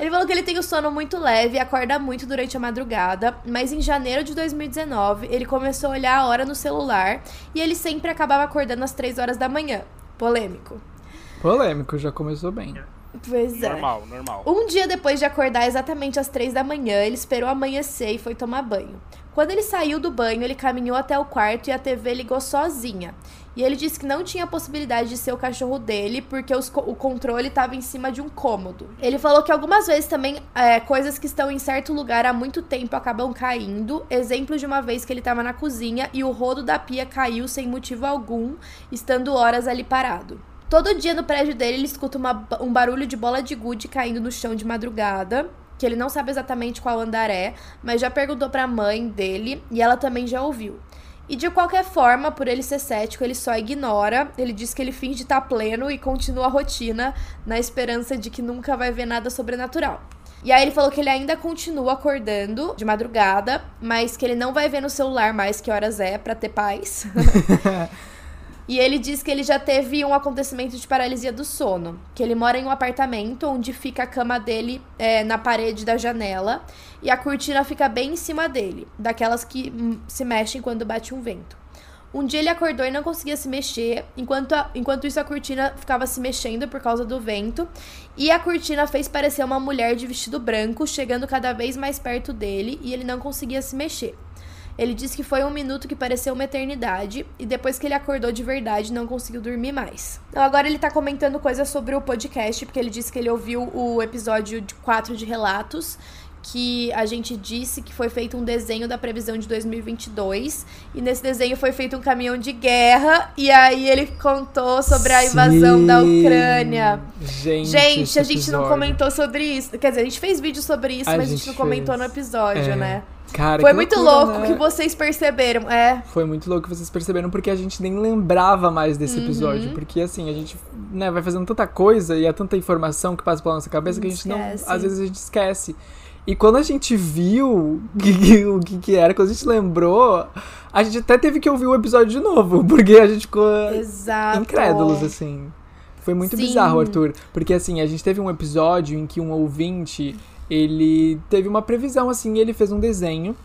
Speaker 1: Ele falou que ele tem o sono muito leve e acorda muito durante a madrugada, mas em janeiro de 2019 ele começou a olhar a hora no celular e ele sempre acabava acordando às 3 horas da manhã. Polêmico.
Speaker 2: Polêmico, já começou bem.
Speaker 1: Pois
Speaker 3: é. Normal, normal.
Speaker 1: Um dia depois de acordar exatamente às 3 da manhã, ele esperou amanhecer e foi tomar banho. Quando ele saiu do banho, ele caminhou até o quarto e a TV ligou sozinha. E ele disse que não tinha possibilidade de ser o cachorro dele, porque os, o controle estava em cima de um cômodo. Ele falou que algumas vezes também é, coisas que estão em certo lugar há muito tempo acabam caindo. Exemplo de uma vez que ele estava na cozinha e o rodo da pia caiu sem motivo algum, estando horas ali parado. Todo dia no prédio dele ele escuta uma, um barulho de bola de gude caindo no chão de madrugada que ele não sabe exatamente qual andar é, mas já perguntou para a mãe dele e ela também já ouviu. E de qualquer forma, por ele ser cético, ele só ignora. Ele diz que ele finge estar pleno e continua a rotina na esperança de que nunca vai ver nada sobrenatural. E aí ele falou que ele ainda continua acordando de madrugada, mas que ele não vai ver no celular mais que horas é para ter paz. E ele diz que ele já teve um acontecimento de paralisia do sono. Que ele mora em um apartamento onde fica a cama dele é, na parede da janela e a cortina fica bem em cima dele, daquelas que hum, se mexem quando bate um vento. Um dia ele acordou e não conseguia se mexer, enquanto, a, enquanto isso a cortina ficava se mexendo por causa do vento, e a cortina fez parecer uma mulher de vestido branco chegando cada vez mais perto dele e ele não conseguia se mexer. Ele disse que foi um minuto que pareceu uma eternidade e depois que ele acordou de verdade não conseguiu dormir mais. Então agora ele tá comentando coisas sobre o podcast, porque ele disse que ele ouviu o episódio de 4 de relatos que a gente disse que foi feito um desenho da previsão de 2022 e nesse desenho foi feito um caminhão de guerra e aí ele contou sobre a invasão Sim. da Ucrânia.
Speaker 2: Gente,
Speaker 1: gente a gente episódio. não comentou sobre isso. Quer dizer, a gente fez vídeo sobre isso, a mas a gente não fez. comentou no episódio, é. né?
Speaker 2: Cara,
Speaker 1: Foi muito
Speaker 2: loucura,
Speaker 1: louco
Speaker 2: né?
Speaker 1: que vocês perceberam. É.
Speaker 2: Foi muito louco que vocês perceberam, porque a gente nem lembrava mais desse
Speaker 1: Uhum.
Speaker 2: episódio. Porque assim, a gente né, vai fazendo tanta coisa e há tanta informação que passa pela nossa cabeça que a gente não.
Speaker 1: Esquece.
Speaker 2: Às vezes a gente esquece. E quando a gente viu o que, que, era, quando a gente lembrou, a gente até teve que ouvir o episódio de novo, porque a gente ficou
Speaker 1: Exato.
Speaker 2: incrédulos, assim. Foi muito
Speaker 1: Sim.
Speaker 2: bizarro, Arthur. Porque assim, a gente teve um episódio em que um ouvinte, ele teve uma previsão, assim, ele fez um desenho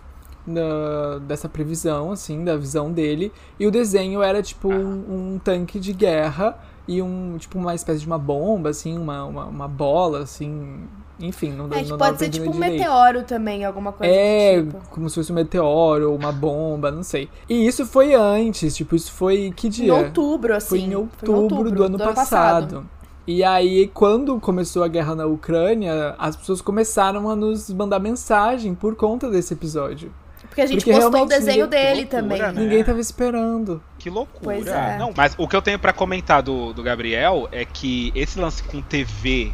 Speaker 2: da- dessa previsão, assim, da visão dele. E o desenho era tipo um, um tanque de guerra e um, tipo, uma espécie de uma bomba, assim, uma, uma, uma bola, assim. Enfim, não,
Speaker 1: É, pode ser tipo um
Speaker 2: direito.
Speaker 1: meteoro também, alguma coisa
Speaker 2: É,
Speaker 1: do tipo.
Speaker 2: como se fosse um meteoro ou uma bomba, não sei. E isso foi antes, tipo, isso foi que
Speaker 1: Em
Speaker 2: dia?
Speaker 1: outubro, assim.
Speaker 2: Foi em outubro, do ano passado. E aí, quando começou a guerra na Ucrânia, as pessoas começaram a nos mandar mensagem por conta desse episódio.
Speaker 1: Porque a gente
Speaker 2: Porque
Speaker 1: postou o desenho
Speaker 2: ninguém-
Speaker 1: dele
Speaker 3: loucura,
Speaker 1: também.
Speaker 3: né?
Speaker 2: Ninguém tava esperando.
Speaker 3: Que loucura.
Speaker 1: Pois é.
Speaker 3: Não, mas o que eu tenho pra comentar do, do Gabriel é que esse lance com TV,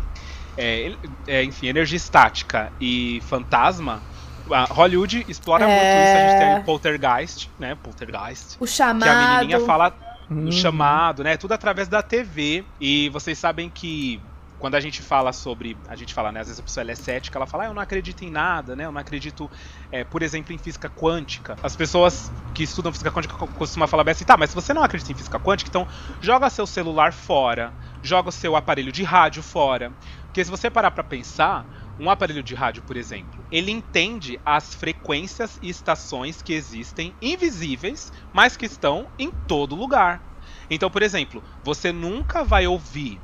Speaker 3: é, é, enfim, energia estática e fantasma, a Hollywood explora
Speaker 1: É.
Speaker 3: muito isso. A gente tem o Poltergeist, né? Poltergeist.
Speaker 1: O
Speaker 3: Que
Speaker 1: chamado.
Speaker 3: a menininha fala
Speaker 2: Hum.
Speaker 3: o chamado, né? Tudo através da TV. E vocês sabem que quando a gente fala sobre. A gente fala, né? Às vezes a pessoa ela é cética, ela fala, ah, eu não acredito em nada, né? Eu não acredito, é, por exemplo, em física quântica. As pessoas que estudam física quântica co- costumam falar bem assim, tá, mas se você não acredita em física quântica, então joga seu celular fora, joga o seu aparelho de rádio fora. Porque se você parar pra pensar, um aparelho de rádio, por exemplo, ele entende as frequências e estações que existem invisíveis, mas que estão em todo lugar. Então, por exemplo, você nunca vai ouvir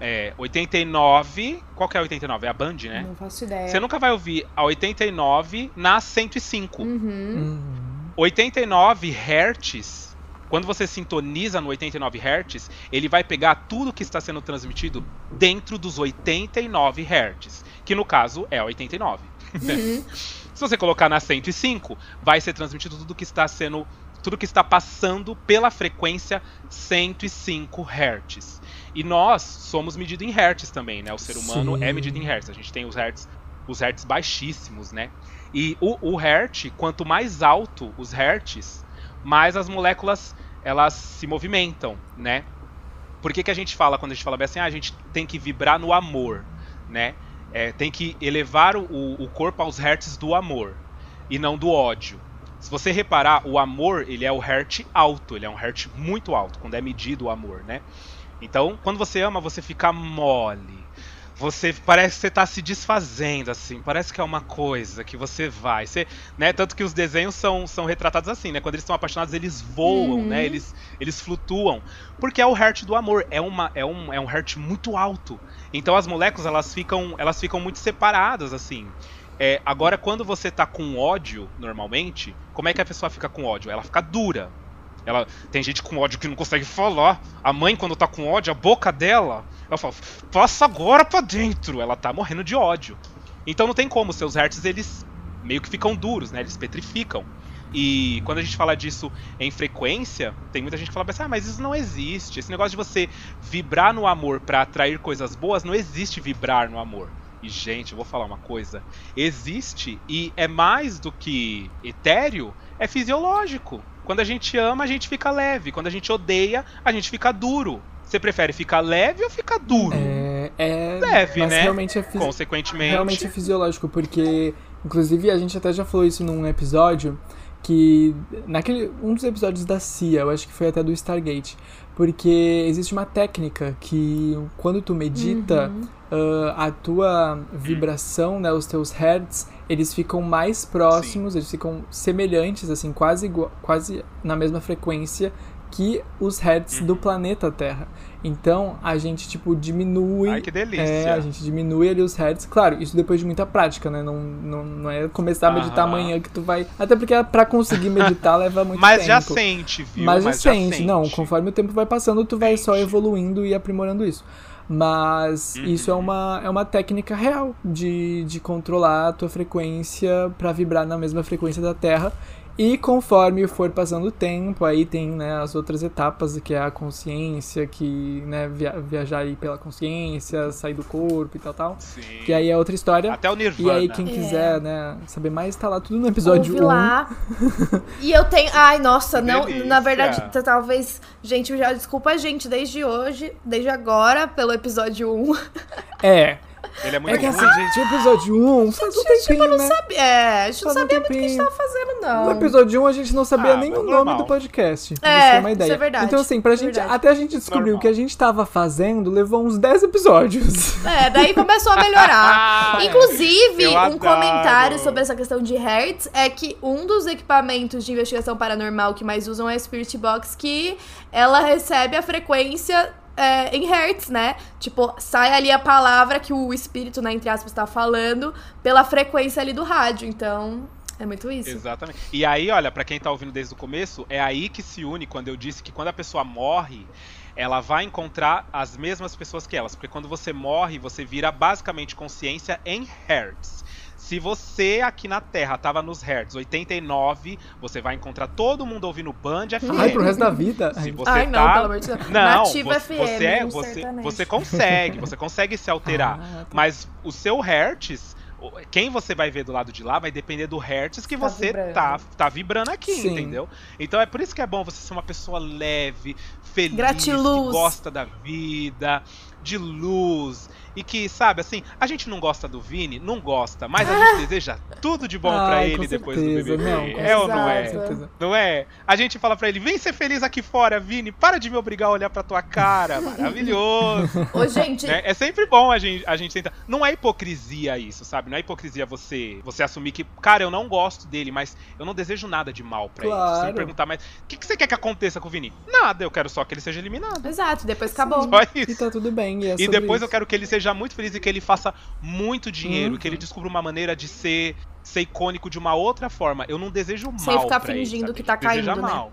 Speaker 3: é, 89. Qual que é a 89? É a Band, né?
Speaker 1: Não faço ideia.
Speaker 3: Você nunca vai ouvir a 89 na 105.
Speaker 1: Uhum.
Speaker 2: Hum.
Speaker 3: 89 Hz, quando você sintoniza no 89 Hz, ele vai pegar tudo que está sendo transmitido dentro dos 89 Hz, que no caso é 89.
Speaker 1: Uhum.
Speaker 3: Se você colocar na 105, vai ser transmitido tudo que está sendo tudo que está passando pela frequência 105 Hz. E nós somos medidos em hertz também, né? O ser humano
Speaker 2: Sim.
Speaker 3: é medido em hertz. A gente tem os hertz, os hertz baixíssimos, né? E o, o hertz, quanto mais alto os hertz, mais as moléculas elas se movimentam, né? Por que, que a gente fala quando a gente fala assim, ah, a gente tem que vibrar no amor, né? É, tem que elevar o, o corpo aos hertz do amor e não do ódio. Se você reparar, o amor ele é o hertz alto, ele é um hertz muito alto quando é medido o amor, né? Então, quando você ama, você fica mole. Você parece que você tá se desfazendo, assim. Parece que é uma coisa que você vai. Você, né? Tanto que os desenhos são, são retratados assim, né? Quando eles estão apaixonados, eles voam,
Speaker 1: Uhum.
Speaker 3: né? Eles, eles flutuam. Porque é o hertz do amor. É, uma, é, um, é um hertz muito alto. Então as moléculas, elas ficam, elas ficam muito separadas, assim. É, agora, quando você tá com ódio, normalmente, como é que a pessoa fica com ódio? Ela fica dura. Ela tem gente com ódio que não consegue falar. A mãe quando tá com ódio, a boca dela, ela fala: "Passa agora pra dentro". Ela tá morrendo de ódio. Então não tem como, seus hertz eles meio que ficam duros, né? Eles petrificam. E quando a gente fala disso em frequência, tem muita gente que fala assim: "Ah, mas isso não existe. Esse negócio de você vibrar no amor pra atrair coisas boas, não existe vibrar no amor". E gente, eu vou falar uma coisa, existe e é mais do que etéreo, é fisiológico. Quando a gente ama, a gente fica leve. Quando a gente odeia, a gente fica duro. Você prefere ficar leve ou ficar duro?
Speaker 2: É, é
Speaker 3: Leve,
Speaker 2: mas
Speaker 3: né?
Speaker 2: realmente é fisi-
Speaker 3: Consequentemente.
Speaker 2: realmente é fisiológico, porque inclusive a gente até já falou isso num episódio que naquele um dos episódios da CIA, eu acho que foi até do Stargate, porque existe uma técnica que quando tu medita, ah, a tua vibração, né, os teus hertz, eles ficam mais próximos, eles ficam semelhantes assim, quase quase na mesma frequência que os hertz do planeta Terra. Então, a gente tipo diminui
Speaker 3: Ai, que delícia.
Speaker 2: é, a gente diminui ali os hertz. Claro, isso depois de muita prática, né? Não, não, não é começar a meditar
Speaker 3: Aham.
Speaker 2: amanhã que tu vai. Até porque pra conseguir meditar leva muito
Speaker 3: Mas
Speaker 2: tempo.
Speaker 3: já sente, viu?
Speaker 2: Mas já
Speaker 3: já
Speaker 2: sente. Não, conforme o tempo vai passando, tu vai só
Speaker 3: Sente.
Speaker 2: evoluindo e aprimorando isso. Mas
Speaker 3: Uhum.
Speaker 2: isso é uma, é uma técnica real de, de controlar a tua frequência pra vibrar na mesma frequência da Terra. E conforme for passando o tempo, aí tem né, as outras etapas, que é a consciência, que né, via viajar aí pela consciência, sair do corpo e tal, tal.
Speaker 3: Sim.
Speaker 2: Que aí é outra história.
Speaker 3: Até o
Speaker 2: E
Speaker 3: Nirvana.
Speaker 2: aí, quem
Speaker 1: É.
Speaker 2: quiser, né, saber mais, tá lá tudo no episódio
Speaker 1: Ouve
Speaker 2: 1.
Speaker 1: lá. e eu tenho. Ai, nossa,
Speaker 3: Que
Speaker 1: não.
Speaker 3: delícia.
Speaker 1: Na verdade, talvez. Gente, já desculpa a gente desde hoje, desde agora, pelo episódio 1.
Speaker 2: É.
Speaker 3: Ele é
Speaker 2: É
Speaker 3: muito
Speaker 2: que
Speaker 3: ruim.
Speaker 2: assim, gente, o episódio 1 faz um tempinho, né?
Speaker 1: Sabe, é, a gente não
Speaker 2: Faz um
Speaker 1: sabia muito o que a gente tava fazendo, não.
Speaker 2: No episódio 1 a gente não sabia
Speaker 3: Ah,
Speaker 2: nem o nome
Speaker 3: normal.
Speaker 2: do podcast. pra
Speaker 1: É,
Speaker 2: você ter uma
Speaker 1: isso
Speaker 2: ideia.
Speaker 1: é verdade,
Speaker 2: Então, assim, pra
Speaker 1: é
Speaker 2: gente,
Speaker 1: verdade.
Speaker 2: até a gente descobrir
Speaker 3: Normal.
Speaker 2: o que a gente tava fazendo, levou uns 10 episódios.
Speaker 1: É, daí começou a melhorar.
Speaker 3: Ah,
Speaker 1: Inclusive,
Speaker 3: eu
Speaker 1: um
Speaker 3: adoro.
Speaker 1: comentário sobre essa questão de Hertz é que um dos equipamentos de investigação paranormal que mais usam é a Spirit Box, que ela recebe a frequência é, em Hertz, né? Tipo, sai ali a palavra que o espírito, né, entre aspas, tá falando pela frequência ali do rádio. Então, é muito isso.
Speaker 3: Exatamente. E aí, olha, pra quem tá ouvindo desde o começo, é aí que se une quando eu disse que quando a pessoa morre, ela vai encontrar as mesmas pessoas que elas. Porque quando você morre, você vira basicamente consciência em hertz. Se você aqui na Terra tava nos hertz 89, você vai encontrar todo mundo ouvindo Band FM.
Speaker 2: Ai, pro resto da vida.
Speaker 3: Se
Speaker 2: Ai,
Speaker 3: você
Speaker 1: Ai, não,
Speaker 3: tá...
Speaker 1: pelo amor de Deus.
Speaker 3: Não,
Speaker 1: Nativa
Speaker 3: você,
Speaker 1: FM,
Speaker 3: você, é, você, você consegue, você consegue se alterar.
Speaker 2: Ah, tá.
Speaker 3: Mas o seu hertz, quem você vai ver do lado de lá vai depender do hertz que
Speaker 1: Tá
Speaker 3: você
Speaker 1: vibrando.
Speaker 3: tá, tá vibrando aqui,
Speaker 2: Sim.
Speaker 3: entendeu? Então é por isso que é bom você ser uma pessoa leve, feliz,
Speaker 1: Gratiluz.
Speaker 3: que gosta da vida, de luz. E que, sabe, assim, a gente não gosta do Vini, não gosta, mas a gente deseja tudo de bom pra
Speaker 2: Ai,
Speaker 3: ele
Speaker 2: com
Speaker 3: depois do
Speaker 2: certeza,
Speaker 3: BBB.
Speaker 2: não,
Speaker 3: é ou não é?
Speaker 1: certeza.
Speaker 2: certeza.
Speaker 3: Não é? A gente fala pra ele, vem ser feliz aqui fora, Vini, para de me obrigar a olhar pra tua cara. Maravilhoso.
Speaker 1: Ô, gente,
Speaker 3: né? É sempre bom a gente, a gente tentar. Não é hipocrisia isso, sabe? Não é hipocrisia você você assumir que, cara, eu não gosto dele, mas eu não desejo nada de mal pra ele.
Speaker 2: Claro.
Speaker 3: Você me perguntar, mas o que, que você quer que aconteça com o Vini? Nada, eu quero só que ele seja eliminado.
Speaker 1: exato, depois acabou.
Speaker 3: Só
Speaker 2: E
Speaker 3: isso.
Speaker 2: tá tudo bem. E, é
Speaker 3: E depois
Speaker 2: isso.
Speaker 3: eu quero que ele seja muito feliz e que ele faça muito dinheiro,
Speaker 2: Uhum.
Speaker 3: que ele descubra uma maneira de ser, ser icônico de uma outra forma. Eu não desejo mal.
Speaker 1: Sem ficar
Speaker 3: ele,
Speaker 1: fingindo
Speaker 3: sabe?
Speaker 1: que tá
Speaker 3: Deseja
Speaker 1: caindo, né?
Speaker 3: mal.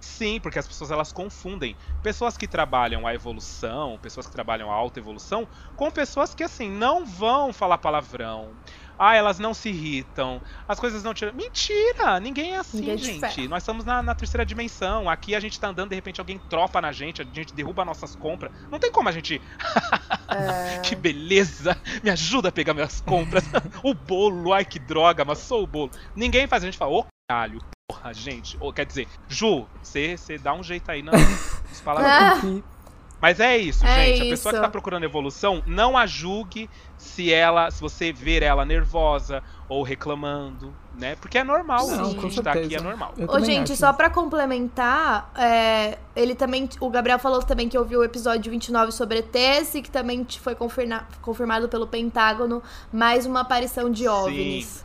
Speaker 3: Sim, porque as pessoas elas confundem pessoas que trabalham a evolução, pessoas que trabalham a alta evolução, com pessoas que assim não vão falar palavrão. Ah, elas não se irritam. As coisas não tiram. Mentira! Ninguém é assim,
Speaker 1: Ninguém te
Speaker 3: gente. Nós estamos na, na terceira dimensão. Aqui a gente tá andando, de repente alguém tropa na gente, a gente derruba nossas compras. Não tem como a gente.
Speaker 1: É.
Speaker 3: Que beleza! Me ajuda a pegar minhas compras. o bolo, ai que droga, amassou o bolo. Ninguém faz, a gente fala, ô caralho, porra, gente. Quer dizer, Ju, você dá um jeito aí, não. Os palavrões.
Speaker 1: Ah.
Speaker 3: Mas é isso,
Speaker 1: É
Speaker 3: gente. A pessoa
Speaker 1: isso.
Speaker 3: que tá procurando evolução, não a julgue se ela, se você ver ela nervosa ou reclamando, né? Porque é normal.
Speaker 2: Não,
Speaker 3: a gente tá aqui é normal.
Speaker 1: Ô, gente,
Speaker 2: acho
Speaker 1: só
Speaker 2: isso.
Speaker 1: pra complementar, é, ele também. O Gabriel falou também que ouviu o episódio 29 sobre ETs e que também foi confirma- confirmado pelo Pentágono mais uma aparição de OVNIs.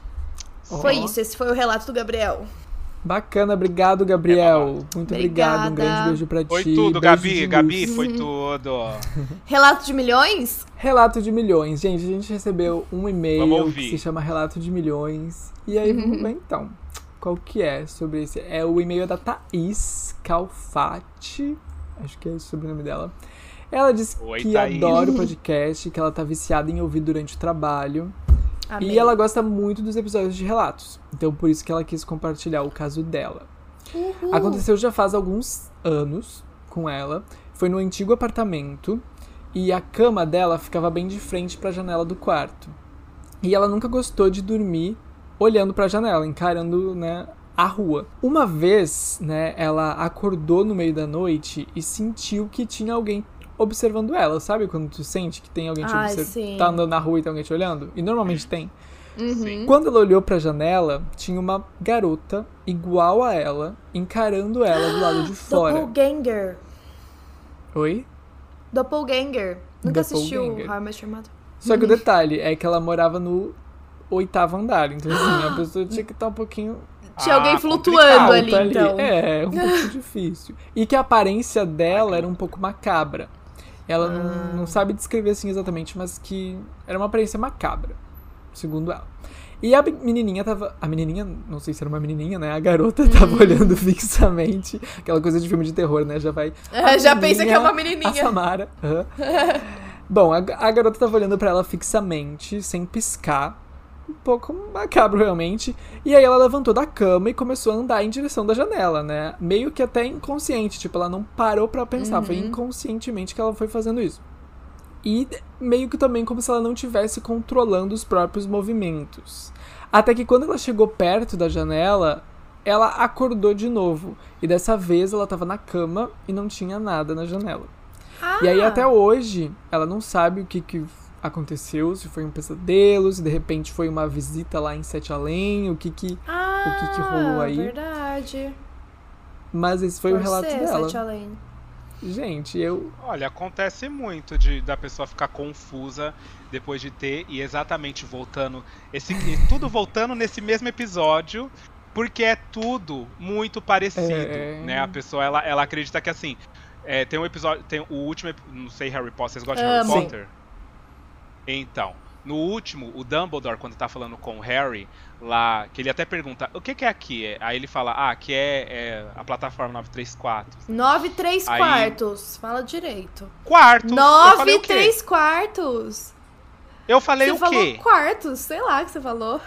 Speaker 1: Foi
Speaker 2: Ó.
Speaker 1: isso, esse foi o relato do Gabriel.
Speaker 2: Bacana, obrigado, Gabriel. Muito obrigado. Um
Speaker 1: Obrigada.
Speaker 2: grande beijo pra
Speaker 3: Foi
Speaker 2: ti.
Speaker 3: tudo,
Speaker 2: beijo
Speaker 3: Gabi. Gabi, foi tudo.
Speaker 1: Relato de milhões?
Speaker 2: Relato de milhões. Gente, a gente recebeu um e-mail que se chama Relato de Milhões. E aí, vamos ver então. Qual que é sobre esse? É o e-mail da Thaís Calfati. Acho que é o sobrenome dela. Ela disse
Speaker 3: Oi,
Speaker 2: que
Speaker 3: Thaís.
Speaker 2: adora o podcast, que ela tá viciada em ouvir durante o trabalho. E ela gosta muito dos episódios de relatos. Então, por isso que ela quis compartilhar o caso dela.
Speaker 1: Uhul.
Speaker 2: Aconteceu já faz alguns anos com ela. Foi no antigo apartamento e a cama dela ficava bem de frente para a janela do quarto. E ela nunca gostou de dormir olhando para a janela, encarando, né, a rua. Uma vez, né, ela acordou no meio da noite e sentiu que tinha alguém observando ela, sabe quando tu sente que tem alguém te
Speaker 1: Ai,
Speaker 2: observando?
Speaker 1: sim.
Speaker 2: Tá andando na rua e tem alguém te olhando? E normalmente tem.
Speaker 1: Uhum.
Speaker 2: Quando ela olhou pra janela, tinha uma garota igual a ela, encarando ela do lado de fora.
Speaker 1: Doppelganger.
Speaker 2: Oi?
Speaker 1: Doppelganger. Nunca assistiu. How I Met Your Mother?
Speaker 2: Só que o detalhe é que ela morava no oitavo andar, então assim, a pessoa tinha que estar um pouquinho
Speaker 1: Tinha
Speaker 3: Ah,
Speaker 1: alguém flutuando ali,
Speaker 2: alta
Speaker 1: então.
Speaker 2: É, um pouco difícil. E que a aparência dela era um pouco macabra. Ela
Speaker 1: Ah.
Speaker 2: não, não sabe descrever assim exatamente, mas que era uma aparência macabra, segundo ela. E a menininha tava. A menininha, não sei se era uma menininha, né? A garota tava
Speaker 1: Hum.
Speaker 2: olhando fixamente. Aquela coisa de filme de terror, né? Já vai.
Speaker 1: É,
Speaker 2: a
Speaker 1: já pensa que é uma
Speaker 2: A
Speaker 1: menininha.
Speaker 2: Samara. aham. Bom, a, a garota tava olhando pra ela fixamente, sem piscar. Um pouco macabro realmente. E aí ela levantou da cama e começou a andar em direção da janela, né? Meio que até inconsciente, tipo, ela não parou para pensar, uhum. foi inconscientemente que ela foi fazendo isso. E meio que também como se ela não tivesse controlando os próprios movimentos. Até que quando ela chegou perto da janela, ela acordou de novo. E dessa vez ela estava na cama e não tinha nada na janela. Ah. E aí até hoje ela não sabe o que, que aconteceu, se foi um pesadelo, se de repente foi uma visita lá em Sete Além, o que que,
Speaker 1: ah,
Speaker 2: o que, que rolou aí.
Speaker 1: verdade.
Speaker 2: Mas esse foi
Speaker 1: Por
Speaker 2: o relato
Speaker 1: ser
Speaker 2: dela.
Speaker 1: Sete Além.
Speaker 2: Gente, eu.
Speaker 3: Olha, acontece muito de da pessoa ficar confusa depois de ter e exatamente voltando esse tudo voltando nesse mesmo episódio, porque é tudo muito parecido, é... né? A pessoa ela, ela acredita que assim, é, tem um episódio, tem o último, não sei Harry Potter, vocês gostam de Harry Potter? Então, no último, o Dumbledore, quando tá falando com o Harry, lá, que ele até pergunta, o que, que é aqui? Aí ele fala, ah, aqui é, é a plataforma 934.
Speaker 1: 93 Aí... quartos, fala direito.
Speaker 3: Quartos?
Speaker 1: 9 3 quartos.
Speaker 3: Eu falei
Speaker 1: você
Speaker 3: o quê?
Speaker 1: Falou quartos, sei lá que você falou.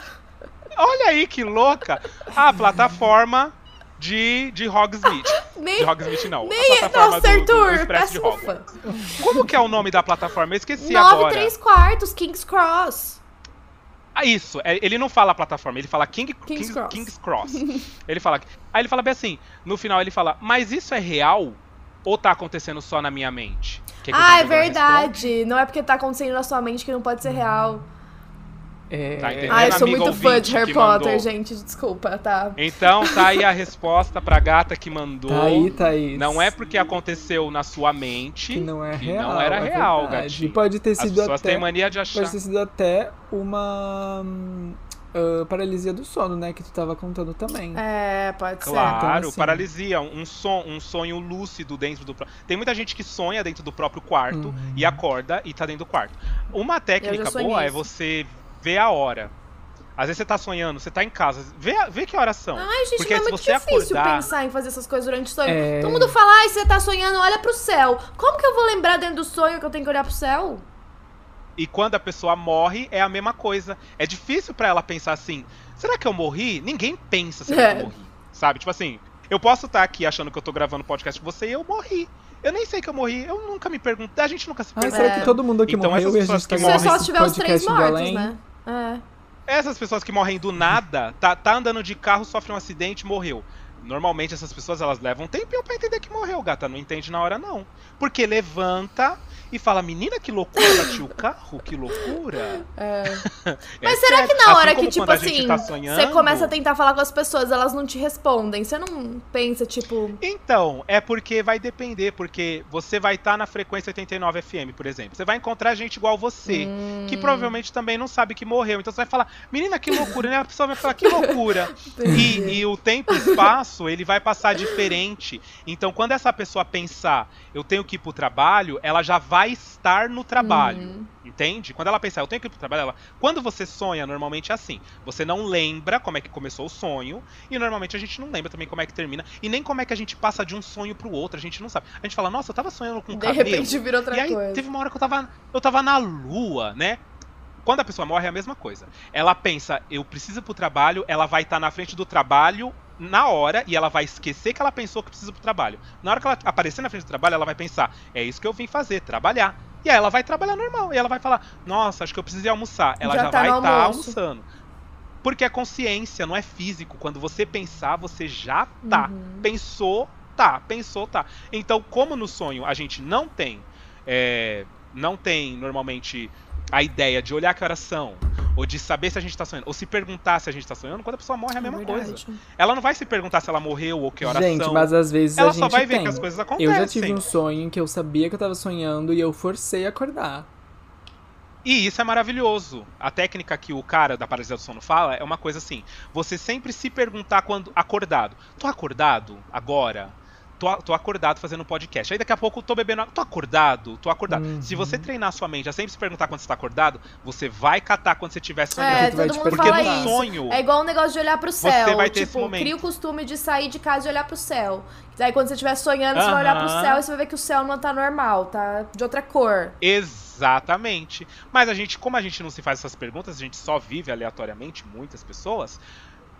Speaker 3: Olha aí que louca! A plataforma de, de Hogsmeade.
Speaker 1: Nem,
Speaker 3: de Hogsmeade não.
Speaker 1: Nem,
Speaker 3: a plataforma
Speaker 1: nossa,
Speaker 3: do,
Speaker 1: Arthur,
Speaker 3: do, do de Hogwarts. Como que é o nome da plataforma? Eu esqueci
Speaker 1: 9
Speaker 3: agora.
Speaker 1: 3 quartos, King's Cross.
Speaker 3: Ah, isso. É, ele não fala plataforma, ele fala King,
Speaker 1: King's,
Speaker 3: King's,
Speaker 1: Cross.
Speaker 3: King's Cross. ele fala. Aí ele fala bem assim, no final ele fala, mas isso é real ou tá acontecendo só na minha mente? Que
Speaker 1: ah, é verdade. Não é porque tá acontecendo na sua mente que não pode ser real.
Speaker 2: É...
Speaker 3: Tá
Speaker 1: ah, eu sou muito fã de Harry Potter, mandou. gente. Desculpa, tá?
Speaker 3: Então tá aí a resposta pra gata que mandou.
Speaker 2: Tá aí, tá aí.
Speaker 3: Não é porque aconteceu na sua mente
Speaker 2: que não, é
Speaker 3: que
Speaker 2: real,
Speaker 3: não era
Speaker 2: é
Speaker 3: real, gatinho.
Speaker 2: Pode ter sido
Speaker 3: As pessoas
Speaker 2: até.
Speaker 3: têm mania de achar.
Speaker 2: Pode ter sido até uma. Uh, paralisia do sono, né? Que tu tava contando também.
Speaker 1: É, pode
Speaker 3: claro, ser.
Speaker 1: Claro,
Speaker 3: então, assim... paralisia, um, son, um sonho lúcido dentro do. Tem muita gente que sonha dentro do próprio quarto uhum. e acorda e tá dentro do quarto. Uma técnica boa é você ver a hora. Às vezes você tá sonhando, você tá em casa, vê, vê que horas são.
Speaker 1: Ai, gente,
Speaker 3: Porque
Speaker 1: é
Speaker 3: se
Speaker 1: muito
Speaker 3: você
Speaker 1: difícil
Speaker 3: acordar...
Speaker 1: pensar em fazer essas coisas durante o sonho.
Speaker 2: É...
Speaker 1: Todo mundo fala, ai, você tá sonhando, olha pro céu. Como que eu vou lembrar dentro do sonho que eu tenho que olhar pro céu?
Speaker 3: E quando a pessoa morre, é a mesma coisa. É difícil para ela pensar assim, será que eu morri? Ninguém pensa será é. que eu morri. Sabe? Tipo assim, eu posso estar aqui achando que eu tô gravando podcast com você e eu morri. Eu nem sei que eu morri, eu nunca me pergunto. A gente nunca se pergunta.
Speaker 2: Ah, será que todo mundo aqui
Speaker 3: então,
Speaker 2: morreu
Speaker 3: e a gente
Speaker 2: tá
Speaker 1: Se só tiver os três mortos, né?
Speaker 3: É. Essas pessoas que morrem do nada, tá, tá andando de carro, sofre um acidente, morreu. Normalmente essas pessoas elas levam um tempinho pra entender que morreu, gata. Não entende na hora, não. Porque levanta e fala, menina, que loucura, bati o carro, que loucura.
Speaker 1: É. Mas é será que na hora
Speaker 3: assim
Speaker 1: que, tipo assim,
Speaker 3: tá
Speaker 1: você começa a tentar falar com as pessoas, elas não te respondem? Você não pensa, tipo.
Speaker 3: Então, é porque vai depender, porque você vai estar tá na frequência 89 FM, por exemplo. Você vai encontrar gente igual você, hum. que provavelmente também não sabe que morreu. Então você vai falar, menina, que loucura, né? A pessoa vai falar, que loucura. e, e o tempo e espaço, ele vai passar diferente. Então, quando essa pessoa pensar, eu tenho que ir pro trabalho, ela já vai estar no trabalho. Uhum. Entende? Quando ela pensar, eu tenho que ir pro trabalho, ela. Quando você sonha, normalmente é assim. Você não lembra como é que começou o sonho. E normalmente a gente não lembra também como é que termina. E nem como é que a gente passa de um sonho pro outro. A gente não sabe. A gente fala, nossa, eu tava sonhando com um
Speaker 1: De
Speaker 3: cabelo.
Speaker 1: repente vira outra
Speaker 3: e aí,
Speaker 1: coisa.
Speaker 3: Teve uma hora que eu tava. Eu tava na lua, né? Quando a pessoa morre é a mesma coisa. Ela pensa, eu preciso ir pro trabalho, ela vai estar tá na frente do trabalho na hora e ela vai esquecer que ela pensou que precisa pro trabalho. Na hora que ela aparecer na frente do trabalho, ela vai pensar: é isso que eu vim fazer, trabalhar. E aí ela vai trabalhar normal. E ela vai falar: nossa, acho que eu preciso ir almoçar. Ela já, já
Speaker 1: tá
Speaker 3: vai estar tá almoçando. Porque é consciência, não é físico. Quando você pensar, você já tá. Uhum. Pensou, tá. Pensou, tá. Então, como no sonho a gente não tem. É, não tem normalmente a ideia de olhar que horas são, ou de saber se a gente tá sonhando, ou se perguntar se a gente tá sonhando, quando a pessoa morre é a mesma é coisa. Ela não vai se perguntar se ela morreu ou que horas
Speaker 2: gente,
Speaker 3: são.
Speaker 2: mas às vezes
Speaker 3: ela
Speaker 2: a gente
Speaker 3: só vai
Speaker 2: tem.
Speaker 3: ver que as coisas acontecem.
Speaker 2: Eu já tive um sonho em que eu sabia que eu tava sonhando e eu forcei a acordar.
Speaker 3: E isso é maravilhoso. A técnica que o cara da paralisia do sono fala é uma coisa assim: você sempre se perguntar quando acordado. Tô acordado agora? Tô, tô acordado fazendo podcast. Aí daqui a pouco eu tô bebendo água. Tô acordado, tô acordado.
Speaker 2: Uhum.
Speaker 3: Se você treinar sua mente a sempre se perguntar quando você tá acordado, você vai catar quando você estiver
Speaker 1: É,
Speaker 3: sonhando.
Speaker 2: vai
Speaker 1: todo mundo
Speaker 3: Porque
Speaker 1: fala
Speaker 3: no
Speaker 1: isso.
Speaker 3: sonho.
Speaker 1: É igual um negócio de olhar pro céu.
Speaker 3: vai ter esse
Speaker 1: tipo, cria o costume de sair de casa e olhar pro céu. Daí quando você estiver sonhando, você vai olhar pro céu e você vai ver que o céu não tá normal, tá de outra cor.
Speaker 3: Exatamente. Mas a gente, como a gente não se faz essas perguntas, a gente só vive aleatoriamente, muitas pessoas,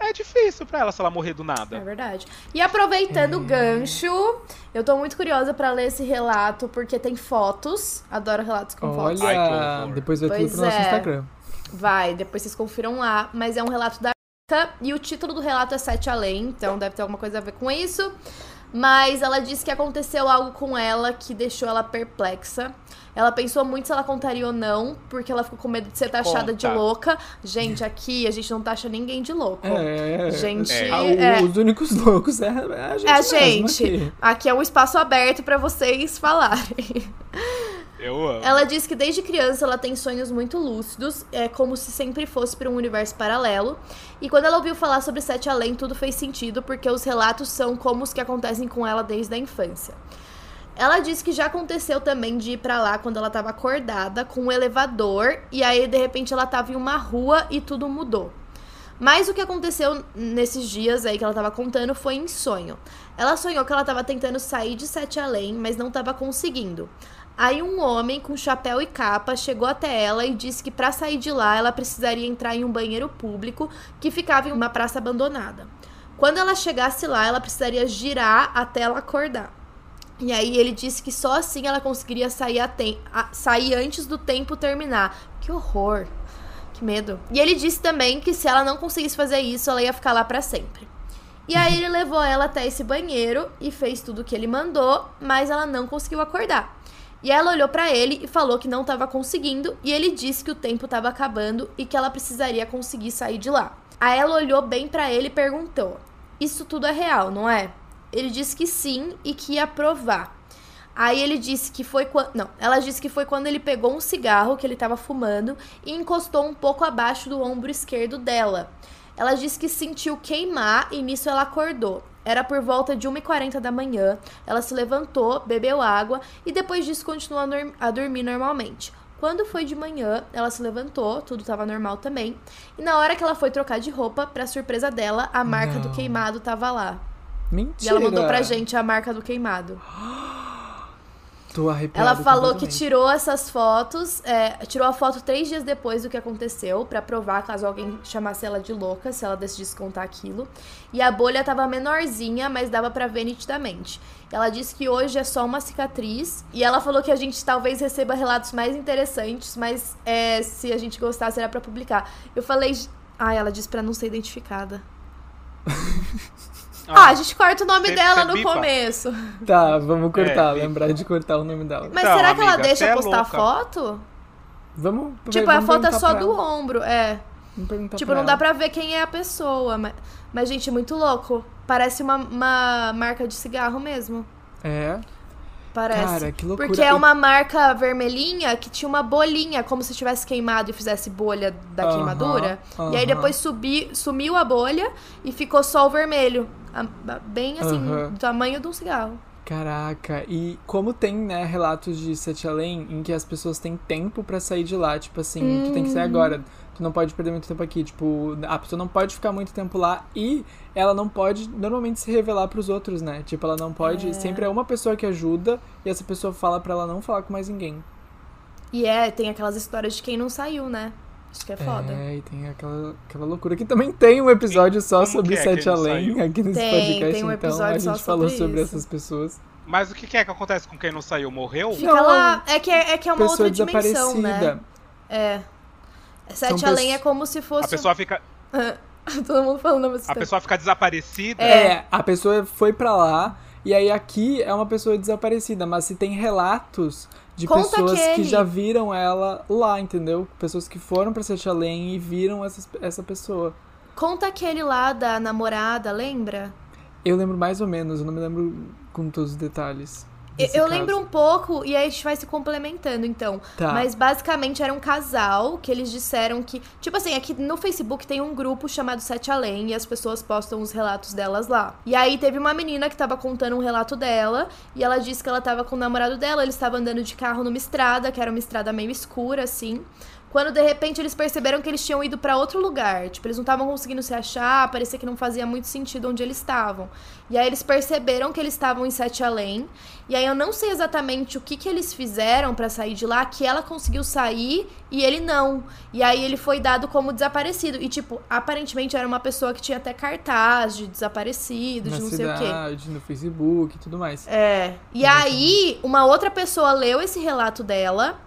Speaker 3: é difícil pra ela se ela morrer do
Speaker 1: É
Speaker 3: nada.
Speaker 1: verdade. E aproveitando o gancho, eu tô muito curiosa pra ler esse relato, porque tem fotos. Adoro relatos com fotos.
Speaker 2: Olha,
Speaker 3: Ai, que horror.
Speaker 2: depois vai tudo pro nosso
Speaker 1: é.
Speaker 2: Instagram.
Speaker 1: Vai, depois vocês confiram lá. Mas é um relato da e o título do relato é Sete Além, então deve ter alguma coisa a ver com isso. Mas ela disse que aconteceu algo com ela que deixou ela perplexa. Ela pensou muito se ela contaria ou não, porque ela ficou com medo de ser taxada de
Speaker 3: Conta.
Speaker 1: louca. Gente, aqui a gente não taxa ninguém de louco.
Speaker 2: É,
Speaker 1: Gente,
Speaker 3: É.
Speaker 1: É.
Speaker 2: Os únicos loucos é, a gente.
Speaker 1: É a
Speaker 2: mesmo
Speaker 1: gente.
Speaker 2: aqui.
Speaker 1: Aqui é um espaço aberto pra vocês falarem.
Speaker 3: Eu amo.
Speaker 1: Ela diz que desde criança ela tem sonhos muito lúcidos, é como se sempre fosse para um universo paralelo. E quando ela ouviu falar sobre Sete Além, tudo fez sentido, porque os relatos são como os que acontecem com ela desde a infância. Ela disse que já aconteceu também de ir pra lá quando ela tava acordada com um elevador e aí de repente ela tava em uma rua e tudo mudou. Mas o que aconteceu nesses dias aí que ela tava contando foi em sonho. Ela sonhou que ela tava tentando sair de Sete Além, mas não tava conseguindo. Aí um homem com chapéu e capa chegou até ela e disse que pra sair de lá ela precisaria entrar em um banheiro público que ficava em uma praça abandonada. Quando ela chegasse lá, ela precisaria girar até ela acordar. E aí ele disse que só assim ela conseguiria sair, a tem- a- sair antes do tempo terminar. Que horror. Que medo. E ele disse também que se ela não conseguisse fazer isso, ela ia ficar lá pra sempre. E aí ele levou ela até esse banheiro e fez tudo o que ele mandou, mas ela não conseguiu acordar. E ela olhou pra ele e falou que não estava conseguindo, e ele disse que o tempo estava acabando e que ela precisaria conseguir sair de lá. Aí ela olhou bem pra ele e perguntou: "Isso tudo é real, não é?" Ele disse que sim e que ia provar. Aí ele disse que foi quando. Não, ela disse que foi quando ele pegou um cigarro que ele estava fumando e encostou um pouco abaixo do ombro esquerdo dela. Ela disse que sentiu queimar e nisso ela acordou. Era por volta de 1h40 da manhã. Ela se levantou, bebeu água e depois disso continuou a, dormir normalmente. Quando foi de manhã, ela se levantou, tudo estava normal também. E na hora que ela foi trocar de roupa, pra surpresa dela, a marca do
Speaker 2: Não.
Speaker 1: queimado tava lá.
Speaker 2: Mentira.
Speaker 1: E ela mandou pra gente a marca do queimado.
Speaker 2: Tô arrepiado.
Speaker 1: Ela falou que tirou essas fotos, é, tirou a foto três dias depois do que aconteceu, pra provar caso alguém chamasse ela de louca, se ela decidisse contar aquilo. E a bolha tava menorzinha, mas dava pra ver nitidamente. Ela disse que hoje é só uma cicatriz. E ela falou que a gente talvez receba relatos mais interessantes, mas é, se a gente gostar, será pra publicar. Eu falei. Ah, ela disse pra não ser identificada. Ah, a gente corta o nome dela no
Speaker 3: bipa.
Speaker 1: começo.
Speaker 2: Tá, vamos cortar.
Speaker 3: É,
Speaker 2: lembrar de cortar o nome dela.
Speaker 1: Mas
Speaker 3: Então,
Speaker 1: será que ela deixa
Speaker 3: é
Speaker 1: postar
Speaker 3: louca.
Speaker 1: foto?
Speaker 2: Vamos.
Speaker 1: Tipo,
Speaker 2: vamos
Speaker 1: a foto é só do
Speaker 2: ela.
Speaker 1: ombro, é. Tipo, não dá
Speaker 2: ela.
Speaker 1: pra ver quem é a pessoa. Mas, mas gente, muito louco. Parece uma, uma marca de cigarro mesmo.
Speaker 2: É.
Speaker 1: Parece.
Speaker 2: Cara, que loucura.
Speaker 1: Porque é uma marca vermelhinha que tinha uma bolinha, como se tivesse queimado e fizesse bolha da
Speaker 2: Aham,
Speaker 1: queimadura. E aí depois subi, sumiu a bolha e ficou só o vermelho. Bem assim,
Speaker 2: Aham.
Speaker 1: do tamanho de um cigarro.
Speaker 2: Caraca, e como tem, né, relatos de Sete Além em que as pessoas têm tempo pra sair de lá, tipo assim, tu tem que sair
Speaker 1: Hum.
Speaker 2: agora, tu não pode perder muito tempo aqui, tipo, a pessoa não pode ficar muito tempo lá e ela não pode normalmente se revelar pros outros, né? Tipo, ela não pode, sempre é uma pessoa que ajuda e essa pessoa fala pra ela não falar com mais ninguém.
Speaker 1: E é, tem aquelas histórias de quem não saiu, né? Isso que é foda.
Speaker 2: É, e tem aquela, aquela loucura que também tem um episódio só
Speaker 3: Como
Speaker 2: sobre
Speaker 3: é
Speaker 2: Sete Além
Speaker 3: saiu?
Speaker 2: aqui nesse
Speaker 1: Tem,
Speaker 2: podcast,
Speaker 1: tem um
Speaker 2: então a gente falou
Speaker 1: sobre
Speaker 2: sobre essas pessoas.
Speaker 3: Mas o que, que é que acontece com quem não saiu? Morreu?
Speaker 1: Fica
Speaker 2: Não,
Speaker 1: lá. É que é, é, que é uma
Speaker 2: Pessoa
Speaker 1: outra dimensão,
Speaker 2: desaparecida.
Speaker 1: né? É. Sete
Speaker 2: São
Speaker 1: Além
Speaker 2: pes-
Speaker 1: é como se fosse.
Speaker 3: A pessoa fica,
Speaker 1: Todo mundo falando
Speaker 3: a
Speaker 1: tempo.
Speaker 3: pessoa fica desaparecida.
Speaker 2: É, a pessoa foi pra lá e aí aqui é uma pessoa desaparecida, mas se tem relatos de
Speaker 1: Conta
Speaker 2: pessoas que
Speaker 1: aquele.
Speaker 2: já viram ela lá, entendeu? Pessoas que foram pra Sete Além e viram essas, essa pessoa.
Speaker 1: Conta aquele lá da namorada, lembra?
Speaker 2: Eu lembro mais ou menos, eu não me lembro com todos os detalhes.
Speaker 1: Eu
Speaker 2: caso.
Speaker 1: lembro um pouco, e aí a gente vai se complementando, então.
Speaker 2: Tá.
Speaker 1: Mas basicamente era um casal que eles disseram que. Tipo assim, aqui no Facebook tem um grupo chamado Sete Além e as pessoas postam os relatos delas lá. E aí teve uma menina que tava contando um relato dela e ela disse que ela tava com o namorado dela, eles estavam andando de carro numa estrada, que era uma estrada meio escura, assim. Quando de repente eles perceberam que eles tinham ido pra outro lugar. Tipo, eles não estavam conseguindo se achar, parecia que não fazia muito sentido onde eles estavam. E aí eles perceberam que eles estavam em Sete Além. E aí eu não sei exatamente o que, que eles fizeram pra sair de lá, que ela conseguiu sair e ele não. E aí ele foi dado como desaparecido. E, tipo, aparentemente era uma pessoa que tinha até cartaz de desaparecido,
Speaker 2: Na
Speaker 1: de não sei o quê.
Speaker 2: cidade, no Facebook e tudo mais.
Speaker 1: É. E aí, uma outra pessoa leu esse relato dela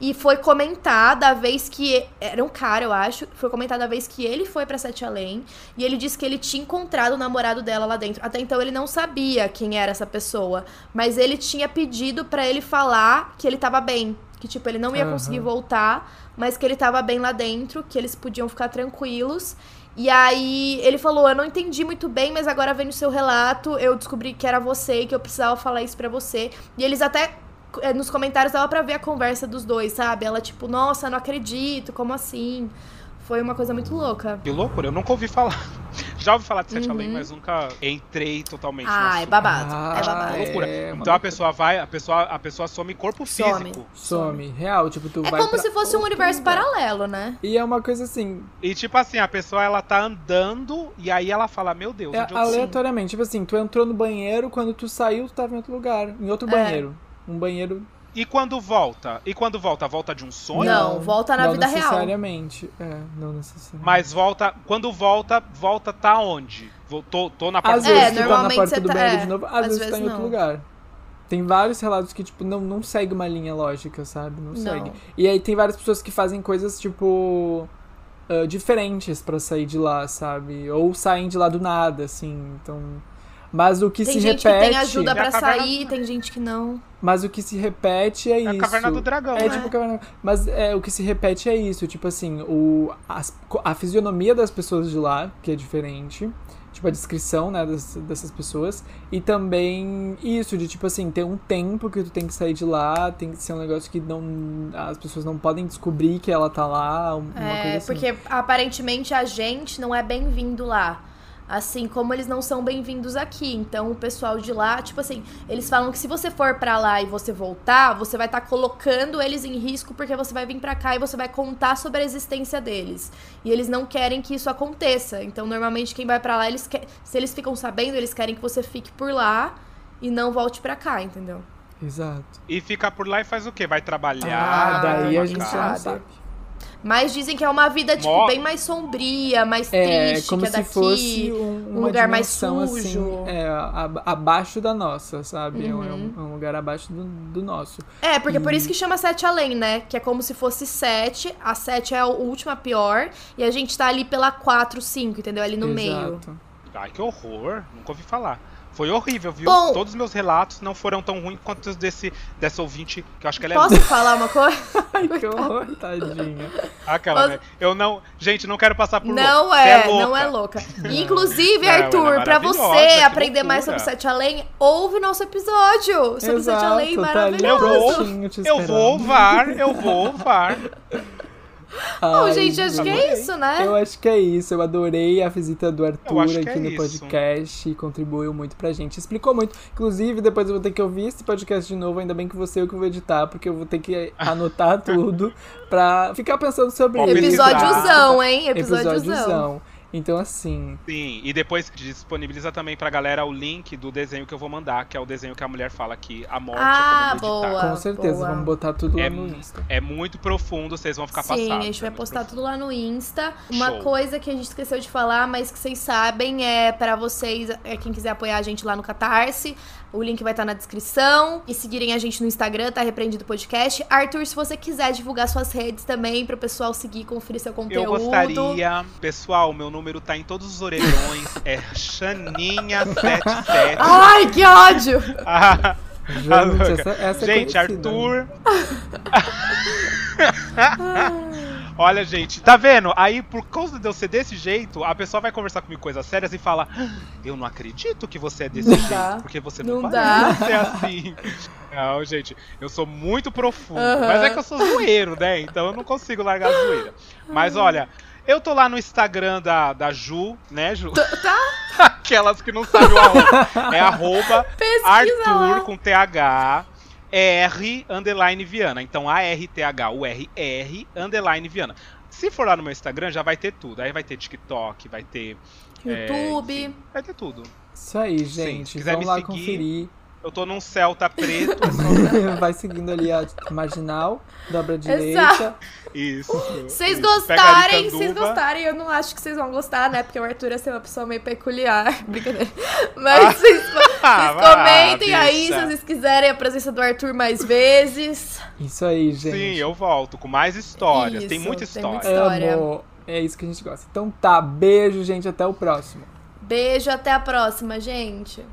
Speaker 1: e foi comentada a vez que. Era um cara, eu acho. Foi comentada a vez que ele foi pra Sete Além. E ele disse que ele tinha encontrado o namorado dela lá dentro. Até então ele não sabia quem era essa pessoa. Mas ele tinha pedido pra ele falar que ele tava bem. Que, tipo, ele não ia
Speaker 2: Aham.
Speaker 1: conseguir voltar, mas que ele tava bem lá dentro, que eles podiam ficar tranquilos. E aí ele falou: Eu não entendi muito bem, mas agora vendo o seu relato, eu descobri que era você e que eu precisava falar isso pra você. E eles até. Eh, Nos comentários dava pra ver a conversa dos dois, sabe? Ela, tipo, nossa, não acredito, como assim? Foi uma coisa muito louca.
Speaker 3: Que loucura, eu nunca ouvi falar. Já ouvi falar de Sete Além, mas nunca entrei totalmente
Speaker 1: Uhum. Ah, é babado.
Speaker 2: Ah,
Speaker 1: é babado.
Speaker 3: É loucura.
Speaker 2: É,
Speaker 3: então a pessoa vai, a pessoa, a pessoa some corpo
Speaker 1: Some.
Speaker 3: físico.
Speaker 2: Some, real, tipo, tu
Speaker 1: É
Speaker 2: vai
Speaker 1: como
Speaker 2: pra
Speaker 1: se fosse um universo
Speaker 2: lugar.
Speaker 1: paralelo, né?
Speaker 2: E é uma coisa assim,
Speaker 3: E tipo assim, a pessoa ela tá andando e aí ela fala, meu Deus,
Speaker 2: é
Speaker 3: onde eu tô?
Speaker 2: aleatoriamente, tipo assim, tu entrou no banheiro, quando tu saiu, tu tava em outro lugar, em outro
Speaker 1: É.
Speaker 2: banheiro. Um banheiro
Speaker 3: E quando volta? E quando volta? Volta de um sonho?
Speaker 1: Não, volta na
Speaker 2: não
Speaker 1: vida real.
Speaker 2: necessariamente. É, não necessariamente.
Speaker 3: Mas volta. Quando volta, volta tá onde? Voltou, tô na
Speaker 2: Às
Speaker 3: parte
Speaker 2: vezes
Speaker 1: É,
Speaker 2: tá na porta do
Speaker 1: tá-
Speaker 2: banheiro
Speaker 1: é,
Speaker 2: de novo, às,
Speaker 1: às
Speaker 2: vezes tu tá em
Speaker 1: vezes
Speaker 2: outro
Speaker 1: não.
Speaker 2: lugar. Tem vários relatos que, tipo, não, não segue uma linha lógica, sabe? Não,
Speaker 1: Não.
Speaker 2: segue. E aí tem várias pessoas que fazem coisas, tipo, ah, diferentes pra sair de lá, sabe? Ou saem de lá do nada, assim, então... Mas o que
Speaker 1: Tem
Speaker 2: se
Speaker 1: gente
Speaker 2: repete...
Speaker 1: que tem ajuda
Speaker 3: É a
Speaker 1: pra
Speaker 3: caverna-
Speaker 1: sair, tem gente que não.
Speaker 2: Mas o que se repete é,
Speaker 3: É a
Speaker 2: isso.
Speaker 3: caverna do dragão,
Speaker 2: É
Speaker 3: né?
Speaker 2: tipo caverna. Mas é, o que se repete é isso. Tipo assim, o, as- a fisionomia das pessoas de lá, que é diferente. Tipo, a descrição, né, das- dessas pessoas. E também isso, de tipo assim, ter um tempo que tu tem que sair de lá, tem que ser um negócio que não. As pessoas não podem descobrir que ela tá lá, um- uma coisa
Speaker 1: É,
Speaker 2: assim.
Speaker 1: porque aparentemente a gente não é bem-vindo lá. Assim como eles não são bem-vindos aqui. Então o pessoal de lá, tipo assim, eles falam que se você for pra lá e você voltar, você vai estar colocando eles em risco porque você vai vir pra cá e você vai contar sobre a existência deles. E eles não querem que isso aconteça. Então normalmente quem vai pra lá, eles que... se eles ficam sabendo, eles querem que você fique por lá e não volte pra cá, entendeu?
Speaker 2: Exato.
Speaker 3: E fica por lá e faz o quê? Vai trabalhar.
Speaker 2: Ah, daí a gente não sabe.
Speaker 1: Mas dizem que é uma vida, tipo,
Speaker 3: Mó-
Speaker 1: bem mais sombria, mais
Speaker 2: É,
Speaker 1: triste,
Speaker 2: como
Speaker 1: que é
Speaker 2: se
Speaker 1: daqui.
Speaker 2: fosse um,
Speaker 1: um lugar mais
Speaker 2: dimensão,
Speaker 1: sujo.
Speaker 2: assim, é, ab- abaixo da nossa, sabe? É um- É,
Speaker 1: Uhum.
Speaker 2: um, é um lugar abaixo do, do nosso.
Speaker 1: É, porque por isso que chama Sete Além, né? Que é como se fosse sete. A sete é a última pior. E a gente tá ali pela quatro, cinco, entendeu? Ali no meio.
Speaker 2: Exato.
Speaker 3: Ai, que horror. Nunca ouvi falar. Foi horrível, viu?
Speaker 1: Bom-
Speaker 3: Todos os meus relatos não foram tão ruins quanto os desse, dessa ouvinte, que eu acho que ela é
Speaker 1: Posso falar uma coisa?
Speaker 2: Ai, que horror, tadinha.
Speaker 3: Aquela,
Speaker 1: Posso-
Speaker 3: né? Eu não. Gente, não quero passar por
Speaker 1: Não
Speaker 3: louco.
Speaker 1: é,
Speaker 3: louca.
Speaker 1: não é louca. Inclusive,
Speaker 3: é
Speaker 1: Arthur, pra você
Speaker 3: maravilhosa, que
Speaker 1: aprender mais sobre Sete Além, ouve nosso episódio sobre Sete Além,
Speaker 2: tá
Speaker 1: maravilhoso.
Speaker 3: Eu vou- Eu vou ovar, eu vou ovar.
Speaker 1: Bom,
Speaker 2: Ai,
Speaker 1: gente, acho que é isso, né?
Speaker 2: Eu acho que é isso. Eu adorei a visita do Arthur aqui
Speaker 3: é
Speaker 2: no
Speaker 3: isso.
Speaker 2: podcast. Contribuiu muito pra gente. Explicou muito. Inclusive, depois eu vou ter que ouvir esse podcast de novo. Ainda bem que você é eu que vou editar, porque eu vou ter que anotar tudo pra ficar pensando sobre isso.
Speaker 1: Episódiozão, hein? Episódiozão.
Speaker 2: Episódiozão. Então, assim,
Speaker 3: Sim, e depois disponibiliza também pra galera o link do desenho que eu vou mandar, que é o desenho que a mulher fala que a morte
Speaker 1: Ah,
Speaker 3: é como meditar.
Speaker 1: boa.
Speaker 2: com certeza,
Speaker 1: boa.
Speaker 2: vamos botar tudo lá
Speaker 3: É,
Speaker 2: no Insta.
Speaker 3: é muito profundo, vocês vão ficar
Speaker 1: Sim,
Speaker 3: passados.
Speaker 1: a gente vai
Speaker 3: é
Speaker 1: postar
Speaker 3: profundo.
Speaker 1: tudo lá no Insta. Uma
Speaker 3: Show.
Speaker 1: coisa que a gente esqueceu de falar, mas que vocês sabem, é para vocês, é quem quiser apoiar a gente lá no Catarse. O link vai estar na descrição. E seguirem a gente no Instagram, tá Repreendido Podcast. Arthur, se você quiser divulgar suas redes também, pro pessoal seguir, conferir seu conteúdo.
Speaker 3: Eu gostaria, pessoal, meu número tá em todos os orelhões, é Xaninha77.
Speaker 1: Ai, que ódio!
Speaker 3: Ah,
Speaker 2: Gente, essa, essa é
Speaker 3: Gente,
Speaker 2: conhecida.
Speaker 3: Arthur. Olha, gente, tá vendo? Aí, por causa de eu ser desse jeito, a pessoa vai conversar comigo coisas sérias e fala: "Ah, Eu não acredito que você é desse
Speaker 1: Não
Speaker 3: jeito,
Speaker 1: dá.
Speaker 3: porque você não,
Speaker 1: Não
Speaker 3: parece ser assim. Não, gente, eu sou muito profundo. Mas é que eu sou zoeiro, né? Então eu não consigo largar a zoeira. Mas olha, eu tô lá no Instagram da, da Ju, né, Ju?
Speaker 1: Tá?
Speaker 3: Aquelas que não sabem o arroba. É arroba
Speaker 1: Pesquisa
Speaker 3: Arthur
Speaker 1: lá.
Speaker 3: com TH. R underline Viana. Então A-R-T-H-U-R-R underline Viana. Se for lá no meu Instagram, já vai ter tudo. Aí vai ter TikTok, vai ter. é,
Speaker 1: YouTube.
Speaker 3: enfim, vai ter tudo.
Speaker 2: Isso aí,
Speaker 3: se
Speaker 2: gente.
Speaker 3: quiser
Speaker 2: Vamos
Speaker 3: me
Speaker 2: lá
Speaker 3: seguir,
Speaker 2: conferir.
Speaker 3: Eu tô num Celta preto. é só-
Speaker 2: Vai seguindo ali a marginal, dobra direita.
Speaker 1: Exato.
Speaker 3: Isso.
Speaker 1: Vocês gostarem, vocês gostarem, eu não acho que vocês vão gostar, né? Porque o Arthur é ser uma pessoa meio peculiar. Brincadeira. Mas vocês,
Speaker 3: Ah,
Speaker 1: vocês comentem
Speaker 3: vá,
Speaker 1: aí se vocês quiserem a presença do Arthur mais vezes.
Speaker 2: Isso aí, gente.
Speaker 3: Sim, eu volto com mais histórias. tem
Speaker 1: Isso,
Speaker 3: muita
Speaker 1: tem
Speaker 3: história.
Speaker 1: muita história.
Speaker 2: Amo. É isso que a gente gosta. Então tá, beijo, gente. Até o próximo.
Speaker 1: Beijo, até a próxima, gente.